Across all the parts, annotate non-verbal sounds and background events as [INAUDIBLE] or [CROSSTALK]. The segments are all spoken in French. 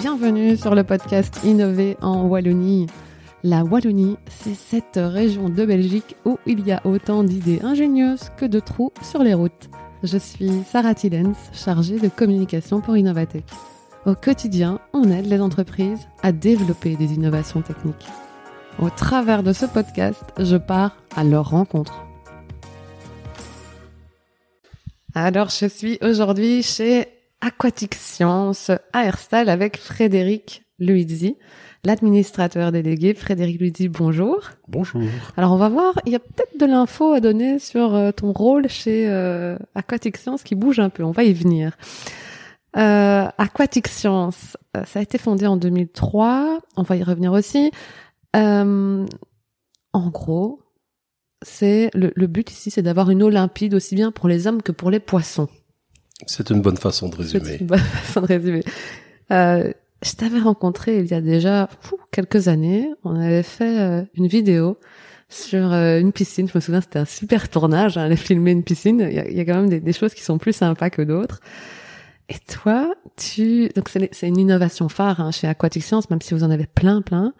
Bienvenue sur le podcast Innover en Wallonie. La Wallonie, c'est cette région de Belgique où il y a autant d'idées ingénieuses que de trous sur les routes. Je suis Sarah Tillens, chargée de communication pour Innovatech. Au quotidien, on aide les entreprises à développer des innovations techniques. Au travers de ce podcast, je pars à leur rencontre. Alors, je suis aujourd'hui chez Aquatic Science à Herstal avec Frédéric Luizzi, l'administrateur délégué. Frédéric Luizzi, bonjour. Bonjour. Alors, on va voir, il y a peut-être de l'info à donner sur euh, ton rôle chez euh, Aquatic Science qui bouge un peu. On va y venir. Euh, Aquatic Science, euh, ça a été fondé en 2003. On va y revenir aussi. Euh, en gros, c'est le, le but ici, c'est d'avoir une eau limpide aussi bien pour les hommes que pour les poissons. C'est une bonne façon de C'est résumer. une bonne [LAUGHS] façon de résumer. Euh, je t'avais rencontré il y a déjà fou, quelques années. On avait fait euh, une vidéo sur euh, une piscine. Je me souviens, c'était un super tournage. Hein, aller filmer une piscine. Il y a, il y a quand même des, des choses qui sont plus sympas que d'autres. Et toi, tu donc c'est c'est une innovation phare hein, chez Aquatic Science, même si vous en avez plein, plein.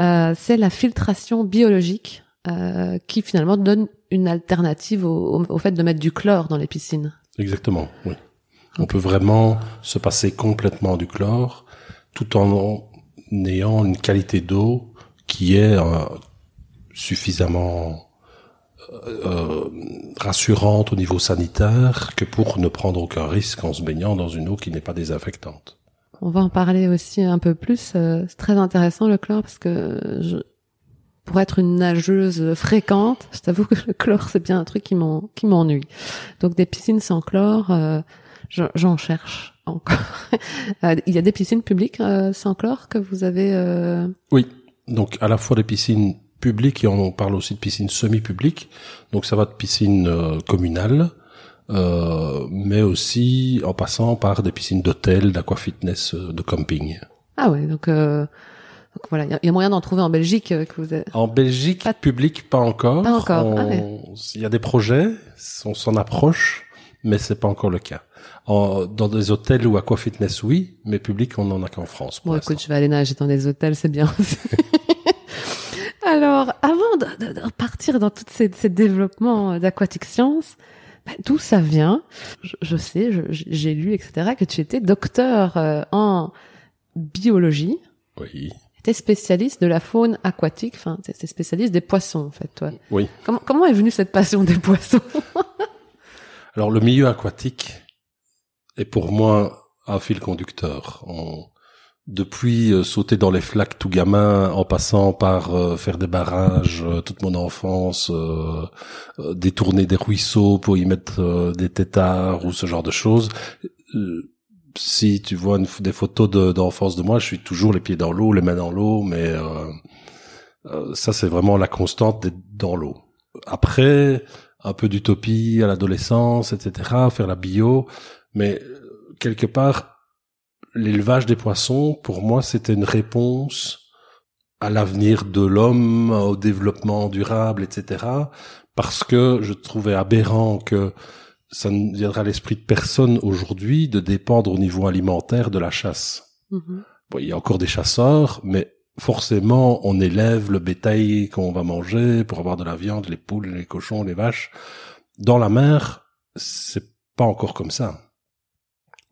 Euh, c'est la filtration biologique euh, qui finalement donne une alternative au, au- au fait de mettre du chlore dans les piscines. Exactement, oui. On peut vraiment se passer complètement du chlore tout en ayant une qualité d'eau qui est euh, suffisamment euh, euh, rassurante au niveau sanitaire que pour ne prendre aucun risque en se baignant dans une eau qui n'est pas désinfectante. On va en parler aussi un peu plus. euh, C'est très intéressant le chlore parce que je, pour être une nageuse fréquente, je t'avoue que le chlore c'est bien un truc qui m'en qui m'ennuie. Donc des piscines sans chlore, euh, je- j'en cherche encore. [LAUGHS] Euh, Il y a des piscines publiques euh, sans chlore que vous avez. euh, Oui, donc à la fois des piscines publiques et on parle aussi de piscines semi-publiques. Donc ça va de piscines euh, communales, euh, mais aussi en passant par des piscines d'hôtel, d'aquafitness, de camping. Ah ouais, donc, euh, donc voilà, il y a- il y, a moyen d'en trouver en Belgique euh, que vous avez. En Belgique, Pas- public, pas encore. Pas encore, ah ouais. Il y a des projets, on s'en approche, mais c'est pas encore le cas. En, dans des hôtels ou aquafitness, oui, mais public, on en a qu'en France. Bon, écoute, je vais aller nager dans des hôtels, c'est bien. [LAUGHS] Alors, avant de, de- de repartir dans tous ces, ces développements d'Aquatic Science, ben, d'où ça vient? Je, je sais, j'ai lu, etc., que tu étais docteur euh, en biologie, Oui, tu es spécialiste de la faune aquatique, enfin, tu es spécialiste des poissons, en fait, toi. oui. Comment, comment est venue cette passion des poissons? [LAUGHS] Alors le milieu aquatique est pour moi un fil conducteur. On- depuis euh, sauter dans les flaques tout gamin, en passant par euh, faire des barrages euh, toute mon enfance, détourner des ruisseaux pour y mettre des têtards ou ce genre de choses. Si tu vois des photos de- d'enfance de, moi, je suis toujours les pieds dans l'eau, les mains dans l'eau, mais euh, euh, ça c'est vraiment la constante d'être dans l'eau. Après, un peu d'utopie à l'adolescence, etc., faire la bio, mais quelque part, l'élevage des poissons, pour moi, c'était une réponse à l'avenir de l'homme, au développement durable, etc., parce que je trouvais aberrant que ça ne viendra à l'esprit de personne aujourd'hui de dépendre au niveau alimentaire de la chasse. Mhm. Bon, il y a encore des chasseurs, mais forcément, on élève le bétail qu'on va manger pour avoir de la viande, les poules, les cochons, les vaches. Dans la mer, c'est pas encore comme ça.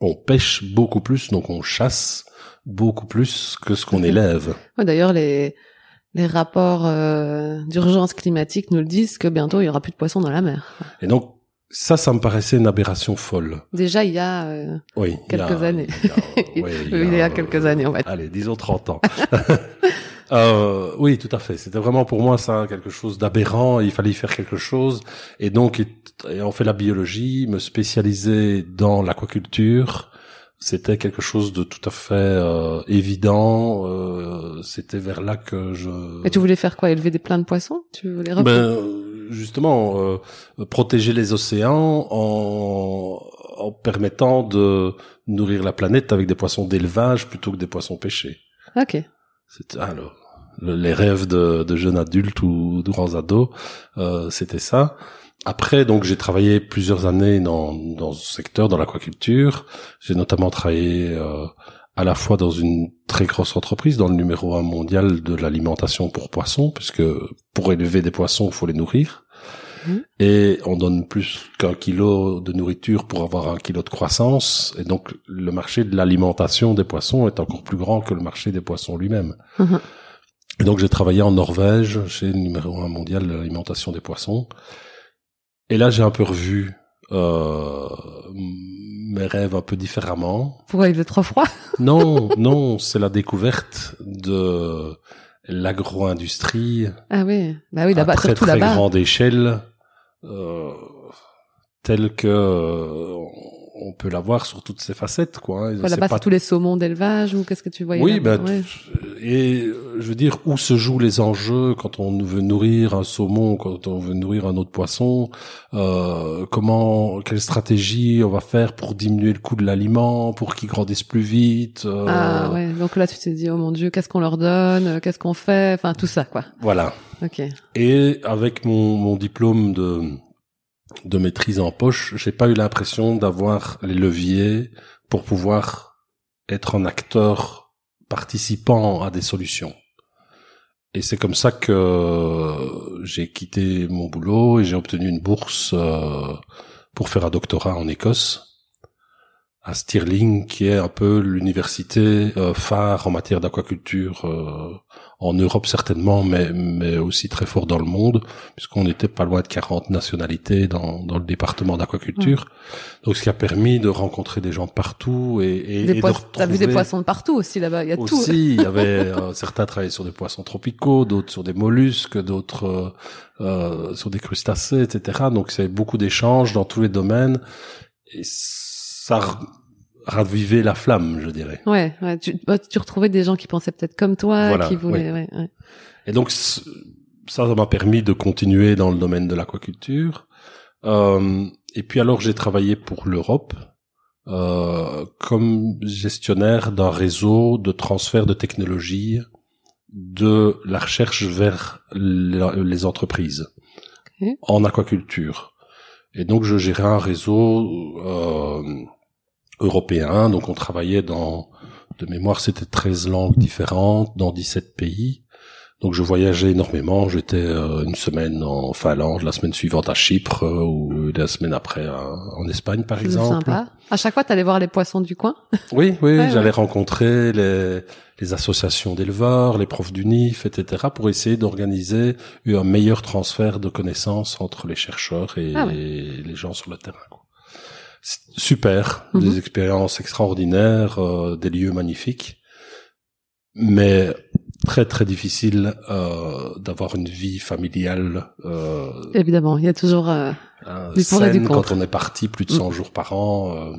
On pêche beaucoup plus, donc on chasse beaucoup plus que ce qu'on [LAUGHS] élève. Ouais, D'ailleurs, les, les rapports euh, d'urgence climatique nous le disent que bientôt il y aura plus de poissons dans la mer. Et donc, ça, ça me paraissait une aberration folle. Déjà, il y a euh, Oui. il y a- Quelques années. il y a- [LAUGHS] oui, il y a quelques années, va dire. Allez, disons 30 ans. [LAUGHS] Euh, oui, tout à fait. C'était vraiment pour moi ça quelque chose d'aberrant. Il fallait y faire quelque chose. Et donc, ayant fait la biologie, me spécialiser dans l'aquaculture, c'était quelque chose de tout à fait euh, évident. Euh, c'était vers là que je. Et tu voulais faire quoi? Élever des plein de poissons? Tu voulais Ben, justement, euh, protéger les océans en, en permettant de nourrir la planète avec des poissons d'élevage plutôt que des poissons pêchés. Ok. C'est alors le- les rêves de, de jeunes adultes ou de grands ados, euh, c'était ça. après, donc, j'ai travaillé plusieurs années dans, dans ce secteur, dans l'aquaculture. J'ai notamment travaillé euh, à la fois dans une très grosse entreprise, dans le numéro un mondial de l'alimentation pour poissons, puisque pour élever des poissons, il faut les nourrir. Mhm. Et on donne plus qu'un kilo de nourriture pour avoir un kilo de croissance. Et donc, le marché de l'alimentation des poissons est encore plus grand que le marché des poissons lui-même. Mhm. Et donc, j'ai travaillé en Norvège, chez le numéro un mondial de l'alimentation des poissons. Et là, j'ai un peu revu euh, mes rêves un peu différemment. Pourquoi il fait trop froid [LAUGHS] Non, non, c'est la découverte de l'agro-industrie Ah oui, bah oui, là-bas, très surtout très là-bas. grande échelle, euh, telle que euh, on peut la voir sur toutes ses facettes, quoi. C'est là-bas, pas tous les saumons d'élevage ou qu'est-ce que tu voyais Oui, ben, Ouais. et je veux dire où se jouent les enjeux quand on veut nourrir un saumon, quand on veut nourrir un autre poisson, euh, comment, quelle stratégie on va faire pour diminuer le coût de l'aliment, pour qu'il grandisse plus vite. euh, Ah ouais, donc là tu t'es dit oh mon dieu, qu'est-ce qu'on leur donne, euh, qu'est-ce qu'on fait, enfin tout ça quoi. Voilà. Ok. Et avec mon, mon diplôme de de maîtrise en poche, j'ai pas eu l'impression d'avoir les leviers pour pouvoir être un acteur participant à des solutions. Et c'est comme ça que j'ai quitté mon boulot et j'ai obtenu une bourse euh, pour faire un doctorat en Écosse à Stirling, qui est un peu l'université euh, phare en matière d'aquaculture euh, en Europe certainement, mais mais aussi très fort dans le monde, puisqu'on était pas loin de 40 nationalités dans dans le département d'aquaculture. Donc ce qui a permis de rencontrer des gens partout et, et, Des et de poissons- T'as vu des retrouver- poissons de partout aussi là-bas, il y a tout. aussi, il y avait euh, certains travaillaient sur des poissons tropicaux, d'autres sur des mollusques, d'autres euh, euh, sur des crustacés, etc. Donc c'est beaucoup d'échanges dans tous les domaines et ça r- ravivait la flamme, je dirais. Ouais, ouais, tu, bah, tu retrouvais des gens qui pensaient peut-être comme toi, Voilà, qui voulaient, ouais, ouais. Et donc ça, ça m'a permis de continuer dans le domaine de l'aquaculture. Euh, et puis alors j'ai travaillé pour l'Europe euh, comme gestionnaire d'un réseau de transfert de technologie de la recherche vers la- les entreprises en aquaculture. Et donc je gérais un réseau euh, européen, donc on travaillait dans, de mémoire c'était 13 langues différentes, dans 17 pays. Donc je voyageais énormément, j'étais euh, une semaine en Finlande, la semaine suivante à Chypre, euh, ou la semaine après à- en Espagne par exemple. sympa. À chaque fois, t'allais voir les poissons du coin? [LAUGHS] Oui, oui, Ouais, j'allais ouais. rencontrer les, les associations d'éleveurs, les profs du NIF, etc., pour essayer d'organiser un meilleur transfert de connaissances entre les chercheurs et Ah ouais. les gens sur le terrain. quoi. Super, Mhm. des expériences extraordinaires, euh, des lieux magnifiques, mais très très difficile euh, d'avoir une vie familiale euh, Évidemment, il y a toujours. euh, Hein, Du pour et du scène contre. quand on est parti plus de Mm. 100 jours par an. euh,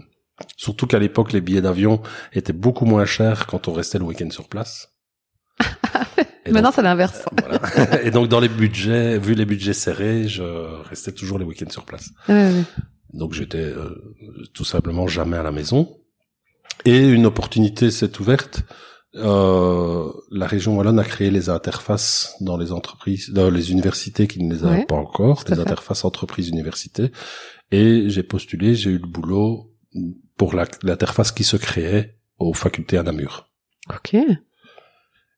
surtout qu'à l'époque, les billets d'avion étaient beaucoup moins chers quand on restait le week-end sur place. [LAUGHS] Et Maintenant, c'est l'inverse. voilà. [LAUGHS] Et donc, dans les budgets, vu les budgets serrés, je restais toujours les week-ends sur place. Ouais, ouais. Donc, j'étais euh, tout simplement jamais à la maison. Et une opportunité s'est ouverte. Euh, la région wallonne a créé les interfaces dans les entreprises, dans les universités qui ne les avaient Ouais, pas encore, les interfaces entreprises-universités. Et j'ai postulé, j'ai eu le boulot pour l'interface qui se créait aux facultés à Namur. Ok.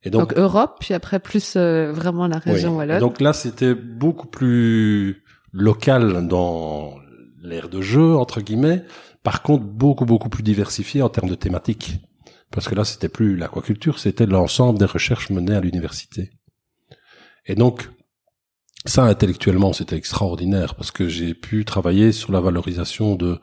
Et Donc, donc, Europe, puis après plus euh, vraiment la oui. région Et wallonne. donc là, c'était beaucoup plus local dans l'ère de jeu, entre guillemets. Par contre, beaucoup, beaucoup plus diversifié en termes de thématiques. Parce que là, c'était plus l'aquaculture, c'était l'ensemble des recherches menées à l'université. Et donc, ça, intellectuellement, c'était extraordinaire parce que j'ai pu travailler sur la valorisation de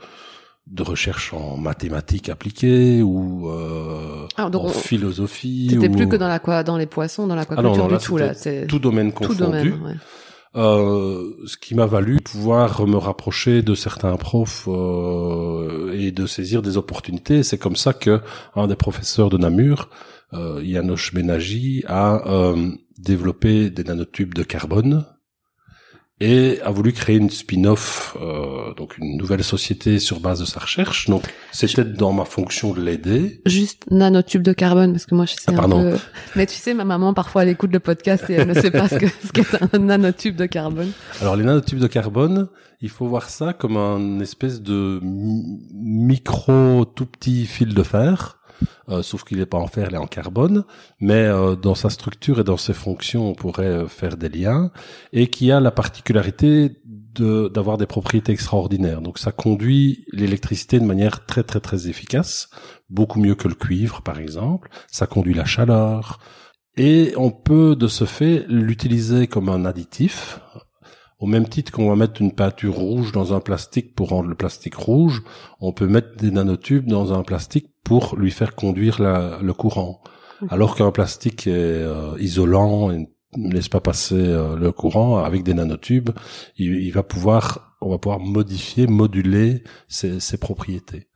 de recherche en mathématiques appliquées ou euh, Ah, en on- philosophie. T'étais ou... plus que dans la dans les poissons, dans Ah l'aquaculture non, du là, tout là. c'était tout domaine tout confondu. domaine. Ouais. Euh, ce qui m'a valu pouvoir me rapprocher de certains profs euh, et de saisir des opportunités. C'est comme ça que un des professeurs de Namur, euh, Janos Benagi, a euh, développé des nanotubes de carbone et a voulu créer une spin-off, euh, donc une nouvelle société sur base de sa recherche. Donc c'était dans ma fonction de l'aider. Juste nanotube de carbone, parce que moi je sais Ah, un peu... Mais tu sais, ma maman parfois elle écoute le podcast et elle ne sait pas ce que [LAUGHS] ce qu'est un nanotube de carbone. Alors les nanotubes de carbone, il faut voir ça comme un espèce de mi- micro tout petit fil de fer. Euh, sauf qu'il n'est pas en fer, il est en carbone, mais euh, dans sa structure et dans ses fonctions, on pourrait euh, faire des liens, et qui a la particularité de d'avoir des propriétés extraordinaires. Donc ça conduit l'électricité de manière très très très efficace, beaucoup mieux que le cuivre par exemple. Ça conduit la chaleur, et on peut de ce fait l'utiliser comme un additif, au même titre qu'on va mettre une peinture rouge dans un plastique pour rendre le plastique rouge, on peut mettre des nanotubes dans un plastique pour lui faire conduire la- le courant. Alors qu'un plastique est euh, isolant et ne laisse pas passer euh, le courant, avec des nanotubes, il, il va pouvoir, on va pouvoir modifier, moduler ses, ses propriétés.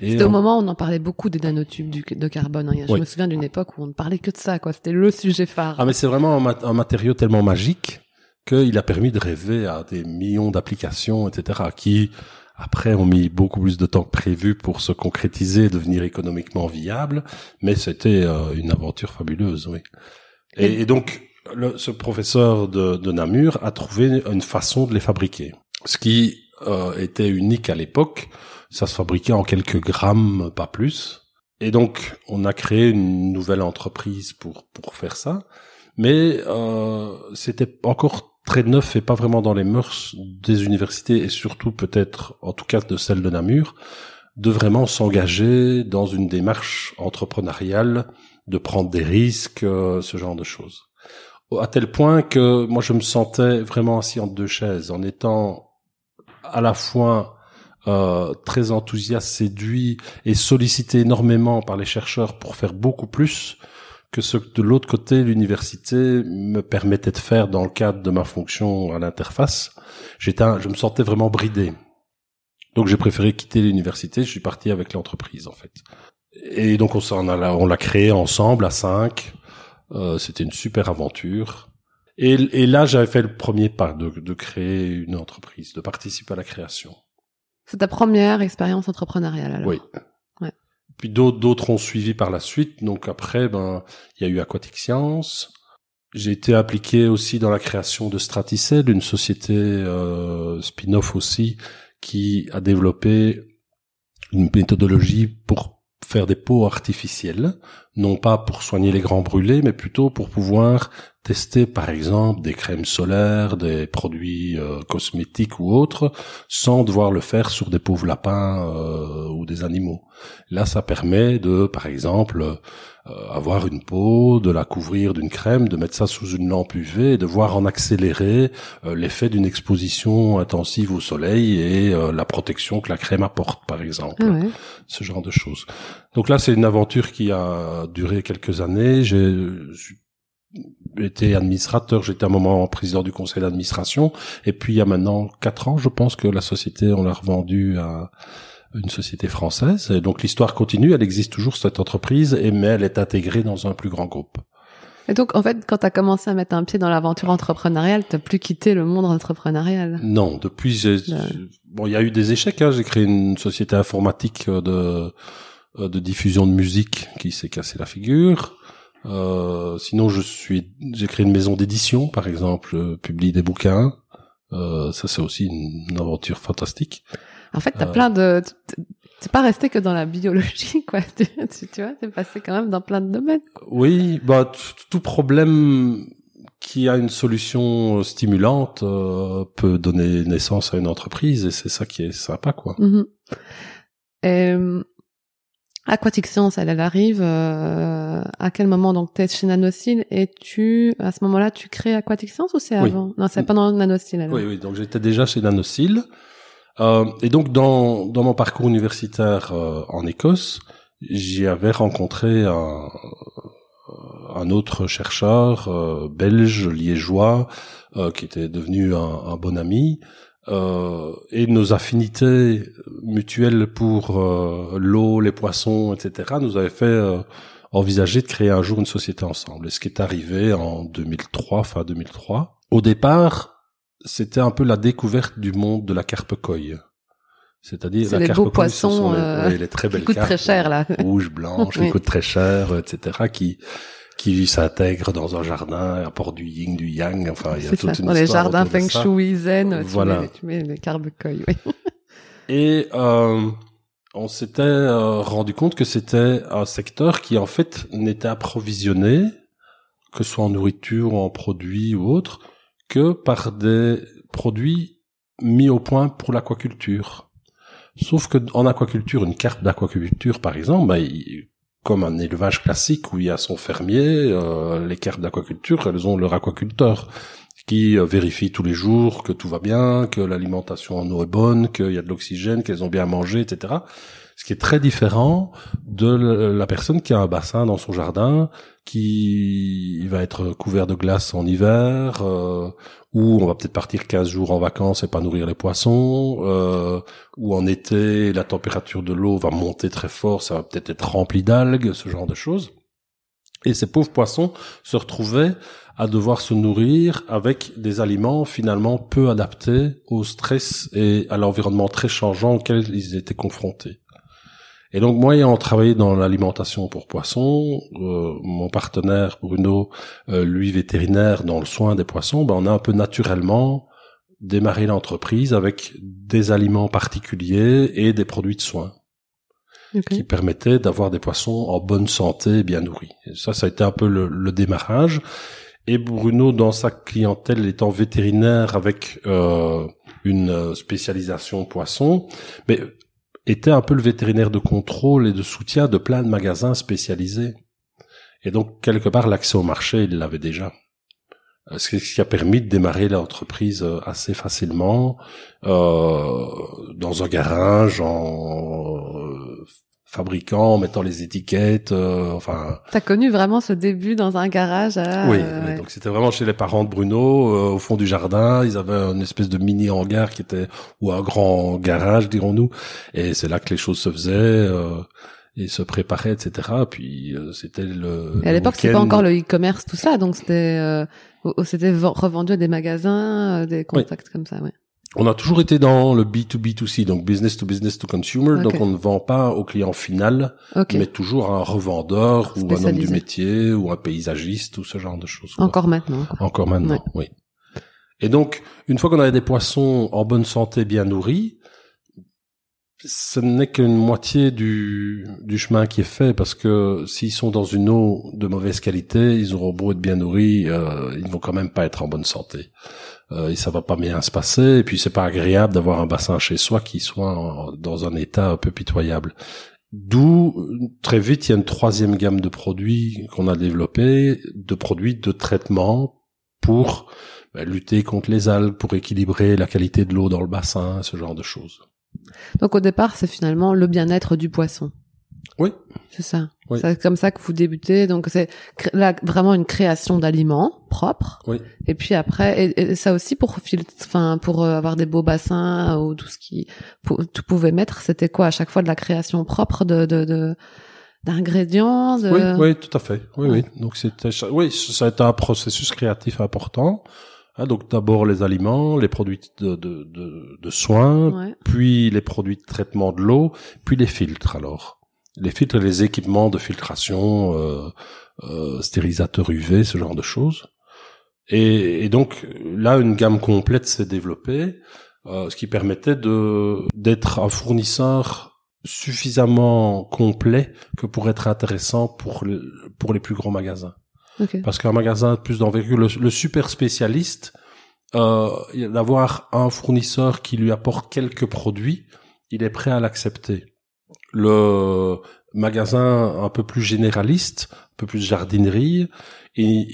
C'était au moment où on en parlait beaucoup des nanotubes du, de carbone. hein. Je Oui. me souviens d'une époque où on ne parlait que de ça, quoi. C'était le sujet phare. Ah mais c'est vraiment un, mat- un matériau tellement magique qu'il a permis de rêver à des millions d'applications, etc., qui après ont mis beaucoup plus de temps que prévu pour se concrétiser et devenir économiquement viable, mais c'était euh, une aventure fabuleuse, oui. Et, et donc, le- ce professeur de, de Namur a trouvé une façon de les fabriquer. Ce qui euh, était unique à l'époque, ça se fabriquait en quelques grammes, pas plus. Et donc, on a créé une nouvelle entreprise pour pour faire ça, mais euh, c'était encore très neuf et pas vraiment dans les mœurs des universités et surtout peut-être, en tout cas de celle de Namur, de vraiment s'engager dans une démarche entrepreneuriale, de prendre des risques, euh, ce genre de choses. À tel point que moi je me sentais vraiment assis entre deux chaises, en étant à la fois euh, très enthousiaste, séduit et sollicité énormément par les chercheurs pour faire beaucoup plus que ce que de l'autre côté l'université me permettait de faire dans le cadre de ma fonction à l'interface. J'étais, je me sentais vraiment bridé. Donc j'ai préféré quitter l'université. Je suis parti avec l'entreprise en fait. Et donc on s'en a, on l'a créé ensemble à cinq. Euh, C'était une super aventure. Et, et là j'avais fait le premier pas de, de créer une entreprise, de participer à la création. C'est ta première expérience entrepreneuriale, alors? Oui. Puis d'autres d'autres ont suivi par la suite. Donc après, ben il y a eu Aquatic Science. J'ai été appliqué aussi dans la création de Straticel, une société euh, spin-off aussi qui a développé une méthodologie pour faire des peaux artificielles, non pas pour soigner les grands brûlés, mais plutôt pour pouvoir tester par exemple des crèmes solaires, des produits euh, cosmétiques ou autres, sans devoir le faire sur des pauvres lapins euh, ou des animaux. Là, ça permet de, par exemple, euh, avoir une peau, de la couvrir d'une crème, de mettre ça sous une lampe UV et de voir en accélérer euh, l'effet d'une exposition intensive au soleil et euh, la protection que la crème apporte, par exemple Ah ouais. ce genre de choses. Donc là, c'est une aventure qui a duré quelques années. J'ai été administrateur, j'étais un moment président du conseil d'administration, et puis il y a maintenant quatre ans, je pense que la société, on l'a revendue à une société française. Et donc l'histoire continue, elle existe toujours cette entreprise, et mais elle est intégrée dans un plus grand groupe. Et donc, en fait, quand t'as commencé à mettre un pied dans l'aventure entrepreneuriale, t'as plus quitté le monde entrepreneurial. Non, depuis, j'ai, bon, il y a eu des échecs. Hein. J'ai créé une société informatique euh, de euh, de diffusion de musique qui s'est cassé la figure. Euh, sinon, je suis, j'ai créé une maison d'édition, par exemple, euh, publie des bouquins. Euh, ça, c'est aussi une, une aventure fantastique. En fait, t'as Euh. plein de... T'es pas resté que dans la biologie, quoi. [LAUGHS] Tu, tu, tu vois, t'es passé quand même dans plein de domaines. Oui, bah tout problème qui a une solution euh, stimulante peut donner naissance à une entreprise, et c'est ça qui est sympa, quoi. Mhm. Et, Aquatic Science, elle, elle arrive euh, à quel moment Donc, t'es chez Nanocil et tu, à ce moment-là, tu crées Aquatic Science ou c'est Oui. avant? Non, c'est pendant Nanocil, alors. Oui, oui. Donc j'étais déjà chez Nanocil. Euh, et donc dans dans mon parcours universitaire euh, en Écosse, j'y avais rencontré un un autre chercheur euh, belge liégeois euh, qui était devenu un, un bon ami. Euh, et nos affinités mutuelles pour euh, l'eau, les poissons, etc., nous avaient fait euh, envisager de créer un jour une société ensemble. Et ce qui est arrivé en 2003, fin 2003. Au départ, c'était un peu la découverte du monde de la carpe coille. C'est-à-dire C'est la les carpe beaux coille, ce sont poissons, les, euh, les très belles Qui coûte carpes, très cher, là. Oui. qui coûtent très cher, etc., qui qui s'intègrent dans un jardin, apportent du yin, du yang, enfin il y a toute ça. une Dans les jardins feng shui zen, tu Voilà. mets, tu mets les carbecoilles, oui. [LAUGHS] Et euh, on s'était euh, rendu compte que c'était un secteur qui en fait n'était approvisionné, que ce soit en nourriture ou en produits ou autre, que par des produits mis au point pour l'aquaculture. Sauf que en aquaculture, une carte d'aquaculture par exemple, bah, il- comme un élevage classique où il y a son fermier, euh, les cartes d'aquaculture, elles ont leur aquaculteur qui euh, vérifie tous les jours que tout va bien, que l'alimentation en eau est bonne, qu'il y a de l'oxygène, qu'elles ont bien mangé, etc. Ce qui est très différent de la personne qui a un bassin dans son jardin, qui va être couvert de glace en hiver, euh, où on va peut-être partir 15 jours en vacances et pas nourrir les poissons, euh, où en été la température de l'eau va monter très fort, ça va peut-être être rempli d'algues, ce genre de choses. Et ces pauvres poissons se retrouvaient à devoir se nourrir avec des aliments finalement peu adaptés au stress et à l'environnement très changeant auquel ils étaient confrontés. Et donc moi ayant travaillé dans l'alimentation pour poissons, euh, mon partenaire Bruno, euh, lui vétérinaire dans le soin des poissons, ben on a un peu naturellement démarré l'entreprise avec des aliments particuliers et des produits de soins Ok. qui permettait d'avoir des poissons en bonne santé et bien nourris. Et ça, ça a été un peu le, le démarrage. Et Bruno, dans sa clientèle, étant vétérinaire avec euh, une spécialisation poisson, mais était un peu le vétérinaire de contrôle et de soutien de plein de magasins spécialisés. Et donc, quelque part, l'accès au marché, il l'avait déjà. Euh, Ce qui- a permis de démarrer l'entreprise euh, assez facilement euh, dans un garage, en fabriquant, en mettant les étiquettes, euh, enfin T'as connu vraiment ce début dans un garage à... oui, euh, ouais. donc c'était vraiment chez les parents de Bruno, euh, au fond du jardin. Ils avaient une espèce de mini hangar qui était ou un grand garage, dirons-nous. Et c'est là que les choses se faisaient. Euh, et se préparaient, etc. Puis euh, c'était le. Et à l'époque, c'était pas encore le e-commerce, tout ça, donc c'était euh, c'était ven- revendu à des magasins, euh, des contacts comme ça, ouais. On a toujours été dans le B2B2C, donc business to business to consumer. Donc on ne vend pas au client final, mais toujours à un revendeur ou un homme du métier ou un paysagiste ou ce genre de choses. quoi. Encore maintenant. quoi. Encore maintenant, oui. Et donc, une fois qu'on avait des poissons en bonne santé, bien nourris, ce n'est qu'une moitié du, du chemin qui est fait parce que s'ils sont dans une eau de mauvaise qualité, ils auront beau être bien nourris, euh, ils vont quand même pas être en bonne santé. Euh, et ça va pas bien se passer. Et puis c'est pas agréable d'avoir un bassin chez soi qui soit dans un état un peu pitoyable. D'où très vite il y a une troisième gamme de produits qu'on a développé, de produits de traitement pour ben, lutter contre les algues, pour équilibrer la qualité de l'eau dans le bassin, ce genre de choses. Donc au départ, c'est finalement le bien-être du poisson. Oui. C'est ça. Oui. C'est comme ça que vous débutez. Donc c'est là vraiment une création d'aliments propres. Oui. Et puis après, et, et ça aussi pour enfin pour euh, avoir des beaux bassins ou tout ce qui pou- tu pouvais mettre, c'était quoi? À chaque fois de la création propre de de, de d'ingrédients. De... Oui, oui, tout à fait. Oui, Ouais. oui. Donc c'était, oui, ça a été un processus créatif important. Hein, donc d'abord les aliments, les produits de, de, de, de soins, Ouais. puis les produits de traitement de l'eau, puis les filtres alors. Les filtres et les équipements de filtration, euh, euh, stérilisateurs UV, ce genre de choses. Et, et donc là, une gamme complète s'est développée, euh, ce qui permettait de d'être un fournisseur suffisamment complet que pour être intéressant pour le- pour les plus grands magasins. Parce qu'un magasin plus d'envergure, le, le super spécialiste, euh, d'avoir un fournisseur qui lui apporte quelques produits, il est prêt à l'accepter. Le magasin un peu plus généraliste, un peu plus jardinerie, il,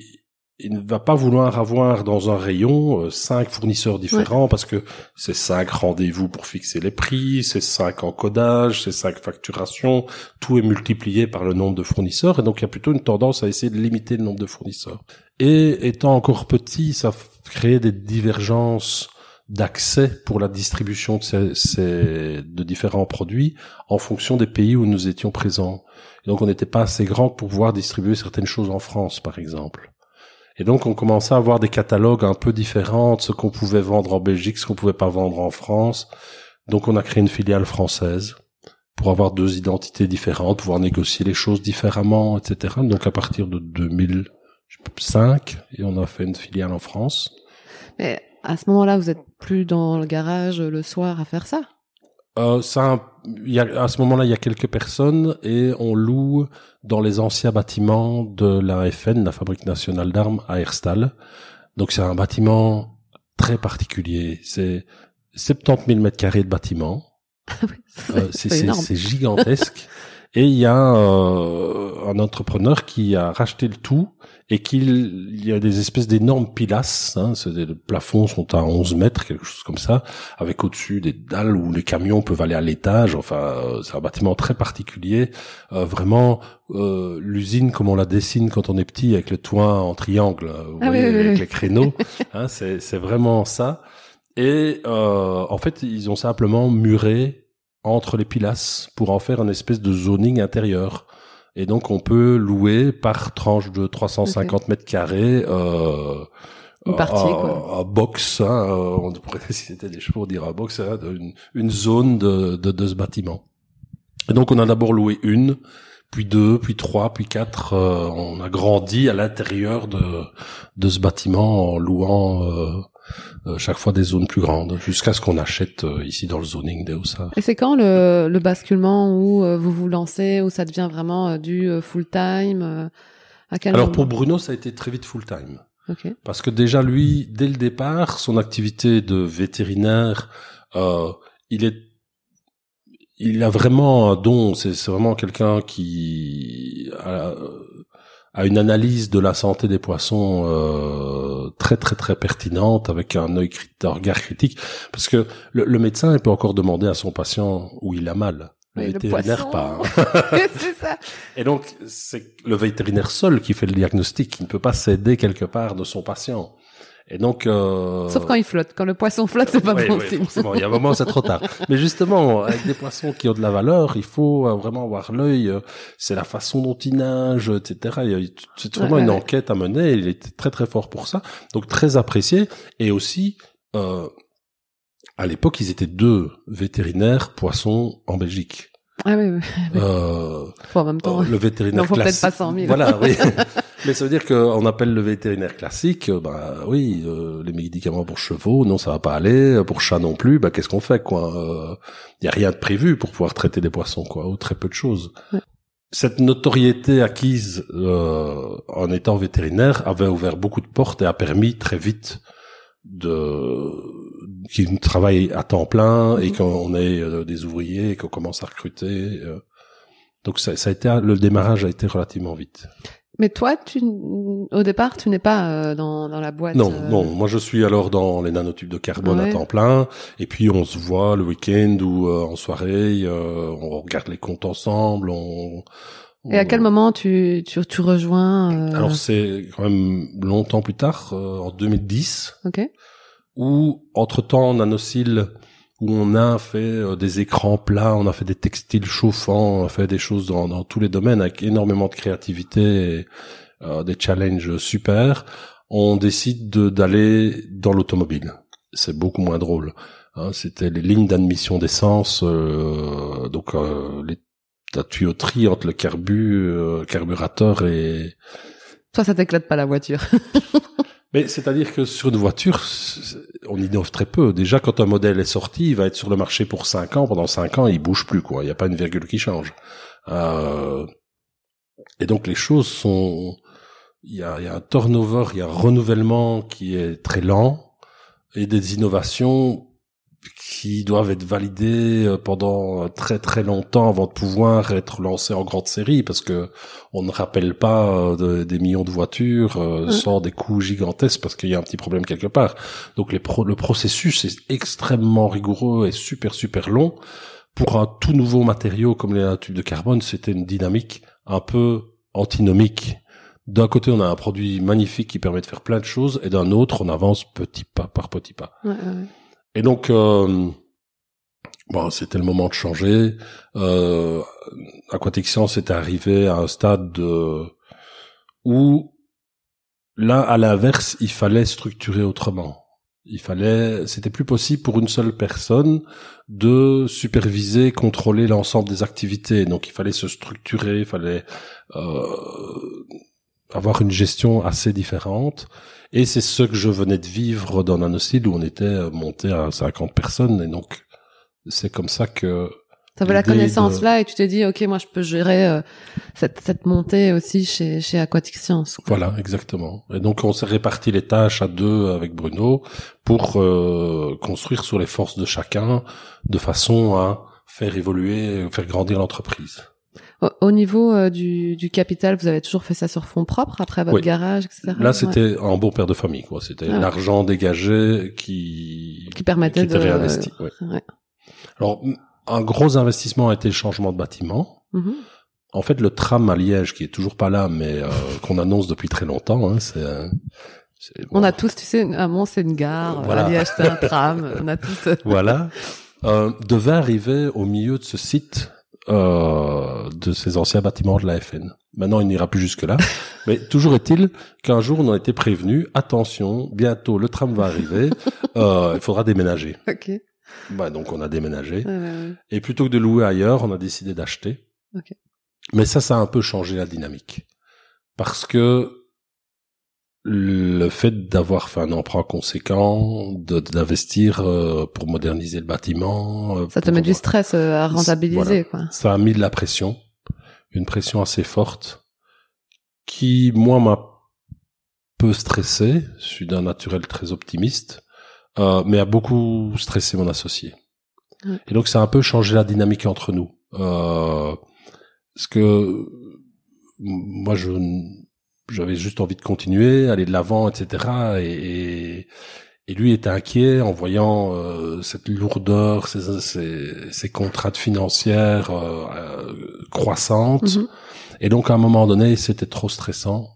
il ne va pas vouloir avoir dans un rayon euh, cinq fournisseurs différents parce que c'est cinq rendez-vous pour fixer les prix, c'est cinq encodages, c'est cinq facturations, tout est multiplié par le nombre de fournisseurs et donc il y a plutôt une tendance à essayer de limiter le nombre de fournisseurs. Et étant encore petit, ça crée des divergences d'accès pour la distribution de, ces, ces- de différents produits en fonction des pays où nous étions présents. Donc on n'était pas assez grand pour pouvoir distribuer certaines choses en France, par exemple. Et donc, on commençait à avoir des catalogues un peu différents, ce qu'on pouvait vendre en Belgique, ce qu'on pouvait pas vendre en France. Donc, on a créé une filiale française pour avoir deux identités différentes, pouvoir négocier les choses différemment, etc. Donc, à partir de 2005, et on a fait une filiale en France. À ce moment-là, vous êtes plus dans le garage le soir à faire ça? Euh, ça, y a, à ce moment-là, il y a quelques personnes et on loue dans les anciens bâtiments de la FN, la Fabrique nationale d'armes, à Herstal. Donc c'est un bâtiment très particulier. C'est 70 000 mètres carrés de bâtiment. [LAUGHS] euh, c'est gigantesque. et il y a euh, un entrepreneur qui a racheté le tout et qu'il y a des espèces d'énormes pilasses, hein, les plafonds sont à 11 mètres, quelque chose comme ça, avec au-dessus des dalles où les camions peuvent aller à l'étage, enfin euh, c'est un bâtiment très particulier, euh, vraiment euh, l'usine comme on la dessine quand on est petit avec le toit en triangle, euh, vous ah voyez, avec les créneaux, [LAUGHS] hein, c'est vraiment ça. Et en fait ils ont simplement muré entre les pilasses pour en faire une espèce de zoning intérieur. Et donc on peut louer par tranche de 350 mètres carrés. Euh, une partie, quoi. Un, box, hein, euh, on pourrait, [LAUGHS] si c'était des chevaux, dire un box, hein, une, une, zone de, de, de, ce bâtiment. Et donc on a d'abord loué une, puis deux, puis trois, puis quatre. Euh, on a grandi à l'intérieur de, de ce bâtiment en louant euh, euh, chaque fois des zones plus grandes, jusqu'à ce qu'on achète euh, ici dans le zoning des Haussards. Et c'est quand le, le basculement où euh, vous vous lancez, où ça devient vraiment du full time à quel Alors pour Bruno, ça a été très vite full time. Okay. Parce que déjà lui, dès le départ, son activité de vétérinaire, euh, il est il a vraiment un don, c'est vraiment quelqu'un qui a, a, une analyse de la santé des poissons euh, très très très pertinente avec un œil un regard critique parce que le, le, médecin il peut encore demander à son patient où il a mal. Le vétérinaire pas hein. [LAUGHS] c'est ça. Et donc c'est le vétérinaire seul qui fait le diagnostic. Il ne peut pas s'aider quelque part de son patient et donc, euh... sauf quand il flotte. Quand le poisson flotte, c'est pas oui, bon Il y a un moment, c'est trop tard. [LAUGHS] Mais justement, avec des poissons qui ont de la valeur, il faut euh, vraiment avoir l'œil. Euh, c'est la façon dont ils nagent, etc. C'est vraiment ouais, une ouais. enquête à mener. Il était très très fort pour ça. Donc très apprécié. Et aussi, euh, à l'époque, ils étaient deux vétérinaires poissons en Belgique. Ah oui, oui. [LAUGHS] Euh, en même temps, le vétérinaire non, faut classique. pas 100 000. Voilà, oui. [LAUGHS] Mais ça veut dire qu'on appelle le vétérinaire classique, bah oui, euh, les médicaments pour chevaux, non, ça va pas aller. Pour chats non plus, bah qu'est-ce qu'on fait, quoi Il euh, y a rien de prévu pour pouvoir traiter des poissons, quoi, ou très peu de choses. Ouais. Cette notoriété acquise euh, en étant vétérinaire avait ouvert beaucoup de portes et a permis très vite de qui travaille à temps plein et qu'on ait euh, des ouvriers et qu'on commence à recruter. Euh. Donc ça, ça, a été le démarrage a été relativement vite. Mais toi, tu, au départ, tu n'es pas euh, dans, dans la boîte. Non, non. Moi, je suis alors dans les nanotubes de carbone Ouais. à temps plein. Et puis, on se voit le week-end ou en soirée. on regarde les comptes ensemble. On- Et à quel moment tu, tu, tu rejoins euh, Alors, c'est quand même longtemps plus tard, euh, en 2010, Ok. Où entre-temps, Nanocil, où on a fait euh, des écrans plats, on a fait des textiles chauffants, on a fait des choses dans, dans tous les domaines avec énormément de créativité et euh, des challenges super. On décide de- d'aller dans l'automobile. C'est beaucoup moins drôle. Hein, C'était les lignes d'admission d'essence, euh, donc euh, les, la tuyauterie entre le carbu, euh, carburateur et Toi, ça t'éclate pas la voiture. [LAUGHS] mais c'est-à-dire que sur une voiture, on innove très peu. Déjà, quand un modèle est sorti, il va être sur le marché pour cinq ans. Pendant cinq ans, il bouge plus, quoi. Il n'y a pas une virgule qui change. Euh, Et donc, les choses sont... Il y a un turnover, il y a un renouvellement qui est très lent et des innovations qui doivent être validées euh, pendant très très longtemps avant de pouvoir être lancées en grande série parce que on ne rappelle pas euh, de- des millions de voitures euh, Mm. sans des coûts gigantesques parce qu'il y a un petit problème quelque part. Donc les pro- le processus est extrêmement rigoureux et super super long. Pour un tout nouveau matériau comme les tubes de carbone, c'était une dynamique un peu antinomique. D'un côté, on a un produit magnifique qui permet de faire plein de choses, et d'un autre, on avance petit pas par petit pas. Ouais, ouais, ouais. Et donc, euh, bon, c'était le moment de changer. Euh, Aquatic Science était arrivé à un stade de, où là, à l'inverse, il fallait structurer autrement. Il fallait, c'était plus possible pour une seule personne de superviser, contrôler l'ensemble des activités. Donc, il fallait se structurer, il fallait euh, avoir une gestion assez différente. Et c'est ce que je venais de vivre dans Nanocide où on était monté à 50 personnes. Et donc, c'est comme ça que T'avais la connaissance là et tu t'es dit, ok, moi je peux gérer euh, cette, cette montée aussi chez, chez Aquatic Science. Voilà, exactement. Et donc on s'est réparti les tâches à deux avec Bruno pour euh, construire sur les forces de chacun de façon à faire évoluer, faire grandir l'entreprise. Au, niveau euh, du, du capital, vous avez toujours fait ça sur fonds propres après votre garage, etc. Là, c'était un bon père de famille, quoi. C'était ah. l'argent dégagé qui qui permettait de réinvestir. Ouais. Alors un gros investissement a été le changement de bâtiment. Mm-hmm. En fait, le tram à Liège, qui est toujours pas là, mais euh, qu'on annonce depuis très longtemps, hein, c'est. On a tous, tu sais, à Mont c'est une gare, à Liège c'est un tram, on a tous. [LAUGHS] voilà. Euh, devait arriver au milieu de ce site euh, de ces anciens bâtiments de la FN. Maintenant, il n'ira plus jusque là, [LAUGHS] mais toujours est-il qu'un jour on a été prévenu. Attention, bientôt le tram va arriver. [LAUGHS] euh, il faudra déménager. Ok. Bah, donc on a déménagé. Et plutôt que de louer ailleurs, on a décidé d'acheter. Mais ça, ça a un peu changé la dynamique. Parce que le fait d'avoir fait un emprunt conséquent, d'investir euh, pour moderniser le bâtiment. Euh, ça te met du stress euh, à rentabiliser, quoi. Ça a mis de la pression, une pression assez forte, qui, moi, m'a peu stressé. Je suis d'un naturel très optimiste. Mais a beaucoup stressé mon associé. Et donc ça a un peu changé la dynamique entre nous. Euh, parce que moi, je j'avais juste envie de continuer, aller de l'avant, etc. Et, et, lui était inquiet en voyant euh, cette lourdeur, ces, ces, ces contraintes financières euh, euh croissantes. Mm-hmm. Et donc à un moment donné, c'était trop stressant.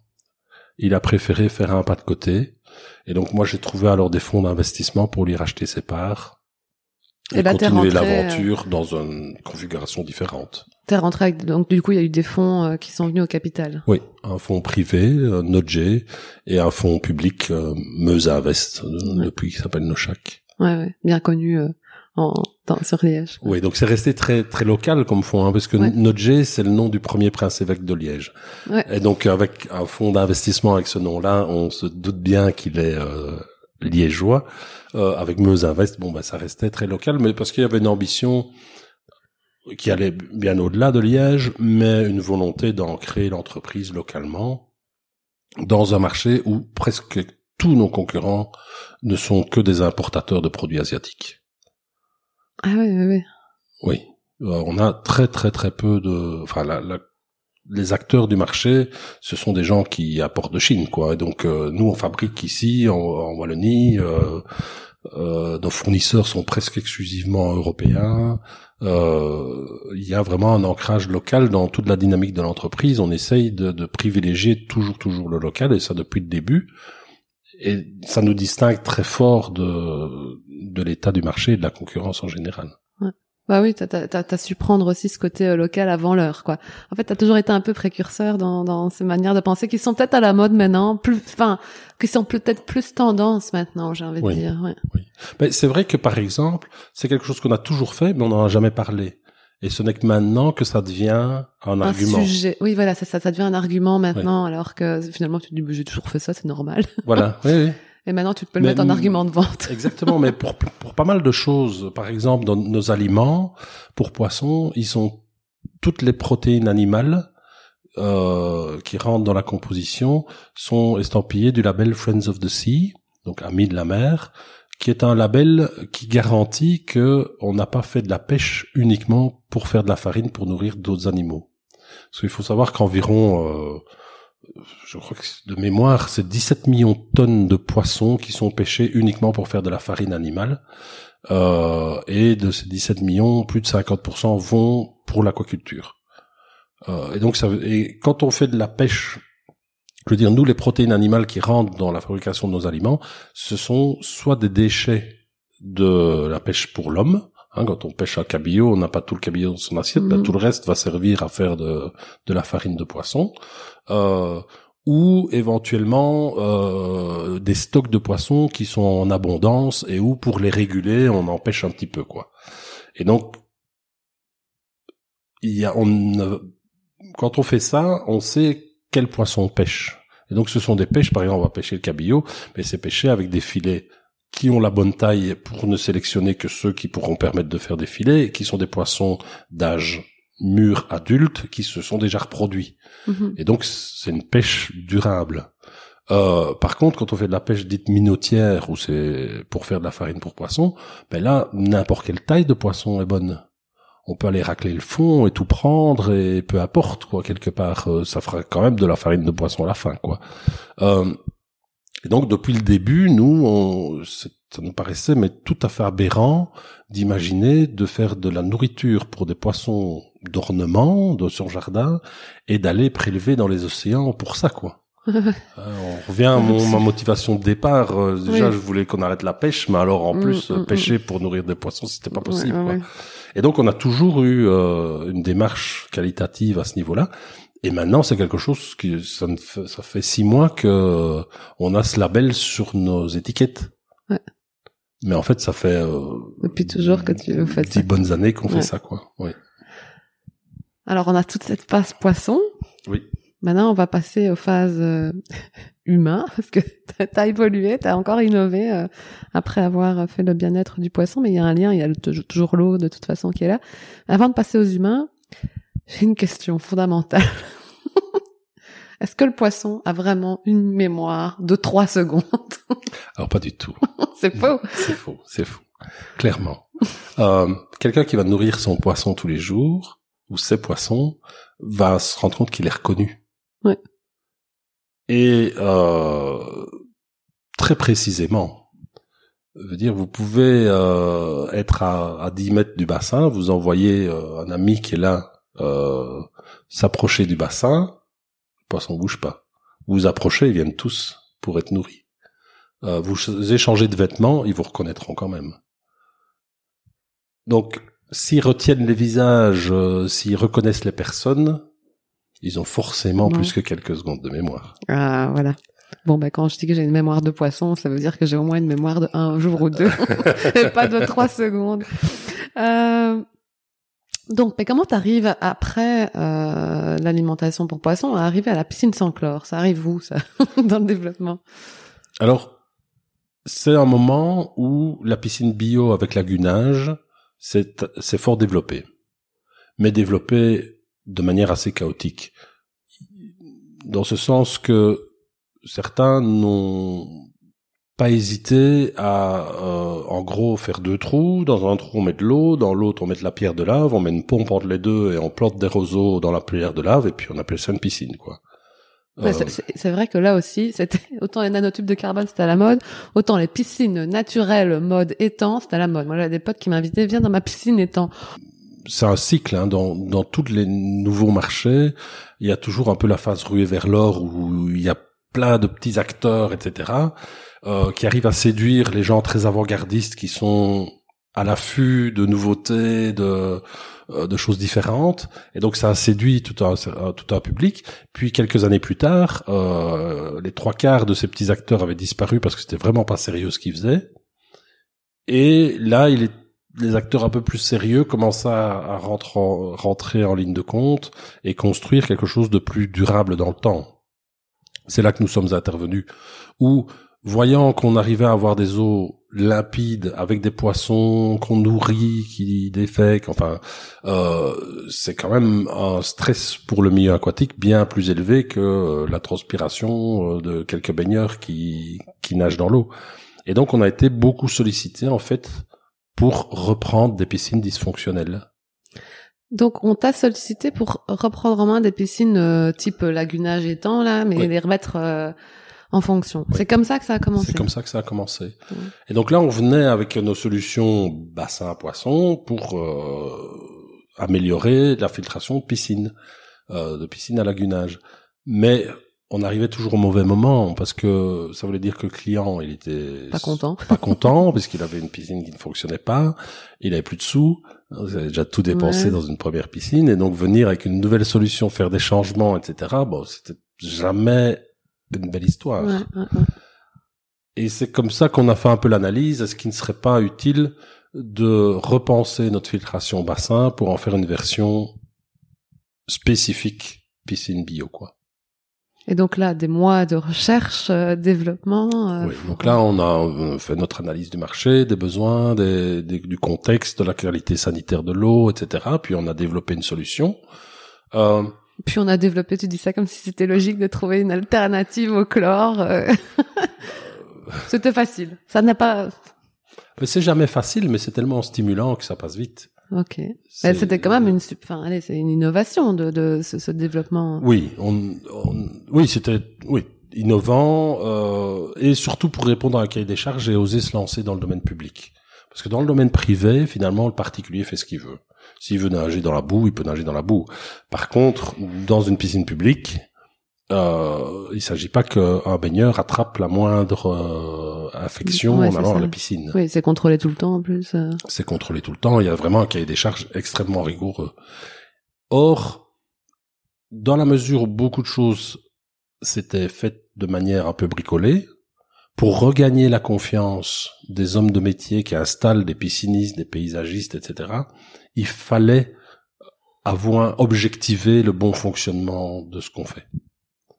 Il a préféré faire un pas de côté et donc moi j'ai trouvé alors des fonds d'investissement pour lui racheter ses parts et, et continuer l'aventure euh, dans une configuration différente. T'es rentré avec, donc du coup il y a eu des fonds euh, qui sont venus au capital. Oui, un fonds privé, euh, Nodge, et un fonds public, euh, Meuse Invest, depuis qui s'appelle Nochac. Ouais, ouais, bien connu en, sur Liège. Oui, donc c'est resté très très local comme fonds, hein, parce que ouais. c'est le nom du premier prince évêque de Liège. Ouais. Et donc avec un fonds d'investissement avec ce nom-là, on se doute bien qu'il est euh, liégeois. Euh, avec Meuse Invest, bon bah ça restait très local, mais parce qu'il y avait une ambition qui allait bien au-delà de Liège, mais une volonté d'ancrer l'entreprise localement dans un marché où presque tous nos concurrents ne sont que des importateurs de produits asiatiques. Ah oui, oui, oui. Oui. Euh, on a très très très peu de, enfin la, la, les acteurs du marché, ce sont des gens qui apportent de Chine, quoi. Et donc euh, nous, on fabrique ici en, Wallonie. Euh, euh, nos fournisseurs sont presque exclusivement européens. Il y a vraiment un ancrage local dans toute la dynamique de l'entreprise. On essaye de, privilégier toujours toujours le local et ça depuis le début. Et ça nous distingue très fort de l'état du marché et de la concurrence en général. Bah oui, t'as as, as, su prendre aussi ce côté euh, local avant l'heure, quoi. En fait, t'as toujours été un peu précurseur dans, dans ces manières de penser qui sont peut-être à la mode maintenant, plus, enfin, qui sont peut-être plus tendance maintenant, j'ai envie de dire. Ouais. Oui. Mais c'est vrai que par exemple, c'est quelque chose qu'on a toujours fait, mais on n'en a jamais parlé. Et ce n'est que maintenant que ça devient un, un argument. Sujet. Oui, voilà, ça, ça, ça devient un argument maintenant, alors que finalement tu te dis, j'ai toujours fait ça, c'est normal. Voilà. [LAUGHS] Oui, oui. Et maintenant, tu peux le mettre en argument de vente. [LAUGHS] Exactement, mais pour, pour pas mal de choses, par exemple, dans nos aliments, pour poissons, ils sont toutes les protéines animales euh, qui rentrent dans la composition sont estampillées du label Friends of the Sea, donc amis de la mer, qui est un label qui garantit que on n'a pas fait de la pêche uniquement pour faire de la farine pour nourrir d'autres animaux. Parce qu'il faut savoir qu'environ euh, je crois que de mémoire, c'est 17 millions de tonnes de poissons qui sont pêchés uniquement pour faire de la farine animale. Euh, et de ces 17 millions, plus de 50% vont pour l'aquaculture. Euh, et donc, ça, et quand on fait de la pêche, je veux dire, nous, les protéines animales qui rentrent dans la fabrication de nos aliments, ce sont soit des déchets de la pêche pour l'homme, Hein, quand on pêche un cabillaud, on n'a pas tout le cabillaud dans son assiette, ben, mhm. tout le reste va servir à faire de, de la farine de poisson. Euh, ou éventuellement euh, des stocks de poissons qui sont en abondance et où pour les réguler on empêche un petit peu quoi. Et donc il y a on quand on fait ça, on sait quel poisson on pêche. Et donc ce sont des pêches, par exemple, on va pêcher le cabillaud, mais c'est pêché avec des filets qui ont la bonne taille pour ne sélectionner que ceux qui pourront permettre de faire des filets, et qui sont des poissons d'âge mûr adulte qui se sont déjà reproduits. Mhm. Et donc c'est une pêche durable. Euh, par contre, quand on fait de la pêche dite minotière, ou c'est pour faire de la farine pour poisson, ben là, n'importe quelle taille de poisson est bonne. On peut aller racler le fond et tout prendre et peu importe quoi quelque part, euh, ça fera quand même de la farine de poisson à la fin quoi. Euh, et donc depuis le début, nous, on, ça nous paraissait mais tout à fait aberrant d'imaginer de faire de la nourriture pour des poissons d'ornement de son jardin et d'aller prélever dans les océans pour ça quoi. [LAUGHS] Euh, on revient à mon, ma motivation de départ. Euh, déjà, Oui. je voulais qu'on arrête la pêche, mais alors en Mm, plus mm, mm. pêcher pour nourrir des poissons, c'était pas possible. Ouais, quoi. ouais, ouais. Et donc, on a toujours eu euh, une démarche qualitative à ce niveau-là. Et maintenant, c'est quelque chose qui ça, ne fait, ça fait six mois que euh, on a ce label sur nos étiquettes. Ouais. Mais en fait, ça fait euh, Depuis toujours que tu faites dix bonnes années qu'on Ouais. fait ça, quoi. Oui. Alors, on a toute cette phase poisson. Oui. Maintenant, on va passer aux phases euh, humain, parce que t'as- t'as évolué, t'as encore innové euh, après avoir fait le bien-être du poisson, mais il y a un lien, il y a le- toujours- toujours l'eau de toute façon qui est là. Avant de passer aux humains, j'ai une question fondamentale. [LAUGHS] Est-ce que le poisson a vraiment une mémoire de trois secondes? [LAUGHS] Alors pas du tout. C'est faux. C'est faux, c'est faux. Clairement. Euh, Quelqu'un qui va nourrir son poisson tous les jours, ou ses poissons, va se rendre compte qu'il est reconnu. Ouais. Et euh, très précisément, veut dire, vous pouvez euh, être à, à 10 mètres du bassin, vous envoyez euh, un ami qui est là euh, s'approcher du bassin, le poisson bouge pas. Vous vous approchez, ils viennent tous pour être nourris. Euh, vous échangez de vêtements, ils vous reconnaîtront quand même. Donc, s'ils retiennent les visages, euh, s'ils reconnaissent les personnes, ils ont forcément Ouais. plus que quelques secondes de mémoire. Ah, voilà. Bon, bah, quand je dis que j'ai une mémoire de poisson, ça veut dire que j'ai au moins une mémoire de un jour ou deux, [LAUGHS] et pas de trois secondes. Euh, donc, mais comment t'arrives après euh, l'alimentation pour poissons à arriver à la piscine sans chlore? Ça arrive où, ça, [LAUGHS] dans le développement? Alors, c'est un moment où la piscine bio avec lagunage, c'est fort développé, mais développé de manière assez chaotique, dans ce sens que certains n'ont pas hésité à, euh, en gros, faire deux trous. Dans un trou, on met de l'eau, dans l'autre, on met de la pierre de lave, on met une pompe entre les deux et on plante des roseaux dans la pierre de lave et puis on appelle ça une piscine, quoi. Ouais, Euh, c'est vrai que là aussi, c'était [LAUGHS] autant les nanotubes de carbone, c'était à la mode, autant les piscines naturelles mode étang, c'était à la mode. Moi, j'avais des potes qui m'invitaient, viens dans ma piscine étang. c'est un cycle hein, dans dans tous les nouveaux marchés il y a toujours un peu la phase ruée vers l'or où il y a plein de petits acteurs etc euh, qui arrivent à séduire les gens très avant-gardistes qui sont à l'affût de nouveautés de euh, de choses différentes. Et donc ça a séduit tout un tout un public. Puis quelques années plus tard euh, les trois quarts de ces petits acteurs avaient disparu parce que c'était vraiment pas sérieux ce qu'ils faisaient. Et là il est les acteurs un peu plus sérieux commencent à, à rentrer, en, rentrer en ligne de compte et construire quelque chose de plus durable dans le temps. C'est là que nous sommes intervenus, où voyant qu'on arrivait à avoir des eaux limpides avec des poissons qu'on nourrit, qui défèquent, enfin, euh, c'est quand même un stress pour le milieu aquatique bien plus élevé que euh, la transpiration euh, de quelques baigneurs qui, qui nagent dans l'eau. Et donc on a été beaucoup sollicité en fait pour reprendre des piscines dysfonctionnelles. Donc, on t'a sollicité pour reprendre en main des piscines euh, type lagunage étang, là, mais Oui. les remettre euh, en fonction. Oui. C'est comme ça que ça a commencé. C'est comme ça que ça a commencé. Et donc là, on venait avec nos solutions bassin à poissons pour euh, améliorer la filtration de piscine, euh, de piscine à lagunage. Mais on arrivait toujours au mauvais moment parce que ça voulait dire que le client, il était Pas content. pas content [LAUGHS] parce qu'il avait une piscine qui ne fonctionnait pas, il avait plus de sous, il avait déjà tout dépensé Ouais. dans une première piscine et donc venir avec une nouvelle solution, faire des changements, etc. Bon, c'était jamais une belle histoire. Ouais, ouais, ouais. Et c'est comme ça qu'on a fait un peu l'analyse. Est-ce qu'il ne serait pas utile de repenser notre filtration bassin pour en faire une version spécifique piscine bio, quoi? Et donc là, des mois de recherche, euh, développement. euh, Oui, donc là, on a euh, fait notre analyse du marché, des besoins, des, des- du contexte, de la qualité sanitaire de l'eau, etc. Puis on a développé une solution. Euh, Puis on a développé, tu dis ça comme si c'était logique de trouver une alternative au chlore. euh. [LAUGHS] C'était facile. Ça n'a pas. c'est jamais facile, mais c'est tellement stimulant que ça passe vite. Ok. C'était quand même une, enfin, allez, c'est une innovation de, de ce, ce développement. Oui, on, on- oui, c'était oui innovant euh, et surtout pour répondre à un cahier des charges, j'ai osé se lancer dans le domaine public. Parce que dans le domaine privé, finalement, le particulier fait ce qu'il veut. S'il veut nager dans la boue, il peut nager dans la boue. Par contre, dans une piscine publique, euh, il s'agit pas qu'un baigneur attrape la moindre euh, infection Ouais, en allant à la piscine. Oui, c'est contrôlé tout le temps en plus. euh. C'est contrôlé tout le temps. Il y a vraiment un cahier des charges extrêmement rigoureux. Or, dans la mesure où beaucoup de choses s'étaient faites de manière un peu bricolée, pour regagner la confiance des hommes de métier qui installent des piscinistes, des paysagistes, etc., il fallait avoir objectivé le bon fonctionnement de ce qu'on fait.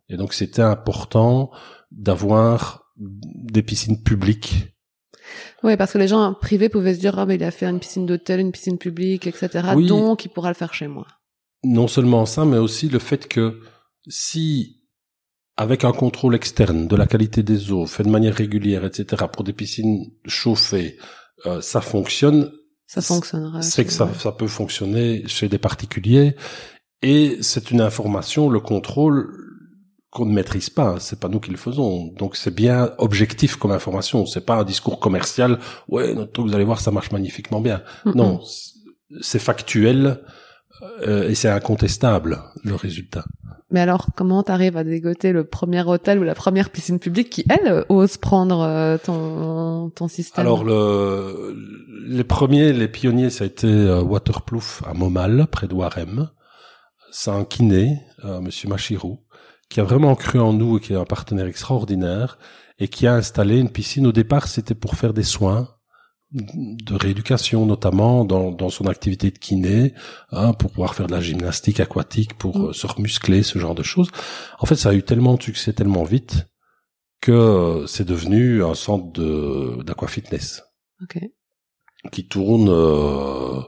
Et donc c'était important d'avoir des piscines publiques Oui, parce que les gens privés pouvaient se dire, ah, mais il a fait une piscine d'hôtel, une piscine publique, etc. Oui. Donc, il pourra le faire chez moi. non seulement ça, mais aussi le fait que si, avec un contrôle externe de la qualité des eaux, fait de manière régulière, etc., pour des piscines chauffées, euh, ça fonctionne, Ça fonctionnera. c'est que ça, ça peut fonctionner chez des particuliers. Et c'est une information, le contrôle qu'on ne maîtrise pas. hein. C'est pas nous qui le faisons. Donc c'est bien objectif comme information. C'est pas un discours commercial. Ouais, notre truc, vous allez voir, ça marche magnifiquement bien. Non, c'est factuel euh, et c'est incontestable le résultat. Mais alors, comment t'arrives à dégoter le premier hôtel ou la première piscine publique qui, elle, ose prendre euh, ton, ton système? Alors le, les premiers, les pionniers, ça a été euh, Waterproof à Montmal, près de Warem. C'est un kiné, euh, Monsieur Machirou, qui a vraiment cru en nous et qui est un partenaire extraordinaire et qui a installé une piscine. Au départ, c'était pour faire des soins de rééducation, notamment dans, dans son activité de kiné, hein, pour pouvoir faire de la gymnastique aquatique, pour Mm. euh, se remuscler, ce genre de choses. En fait, ça a eu tellement de succès tellement vite que euh, c'est devenu un centre de d'aquafitness Ok. qui tourne euh,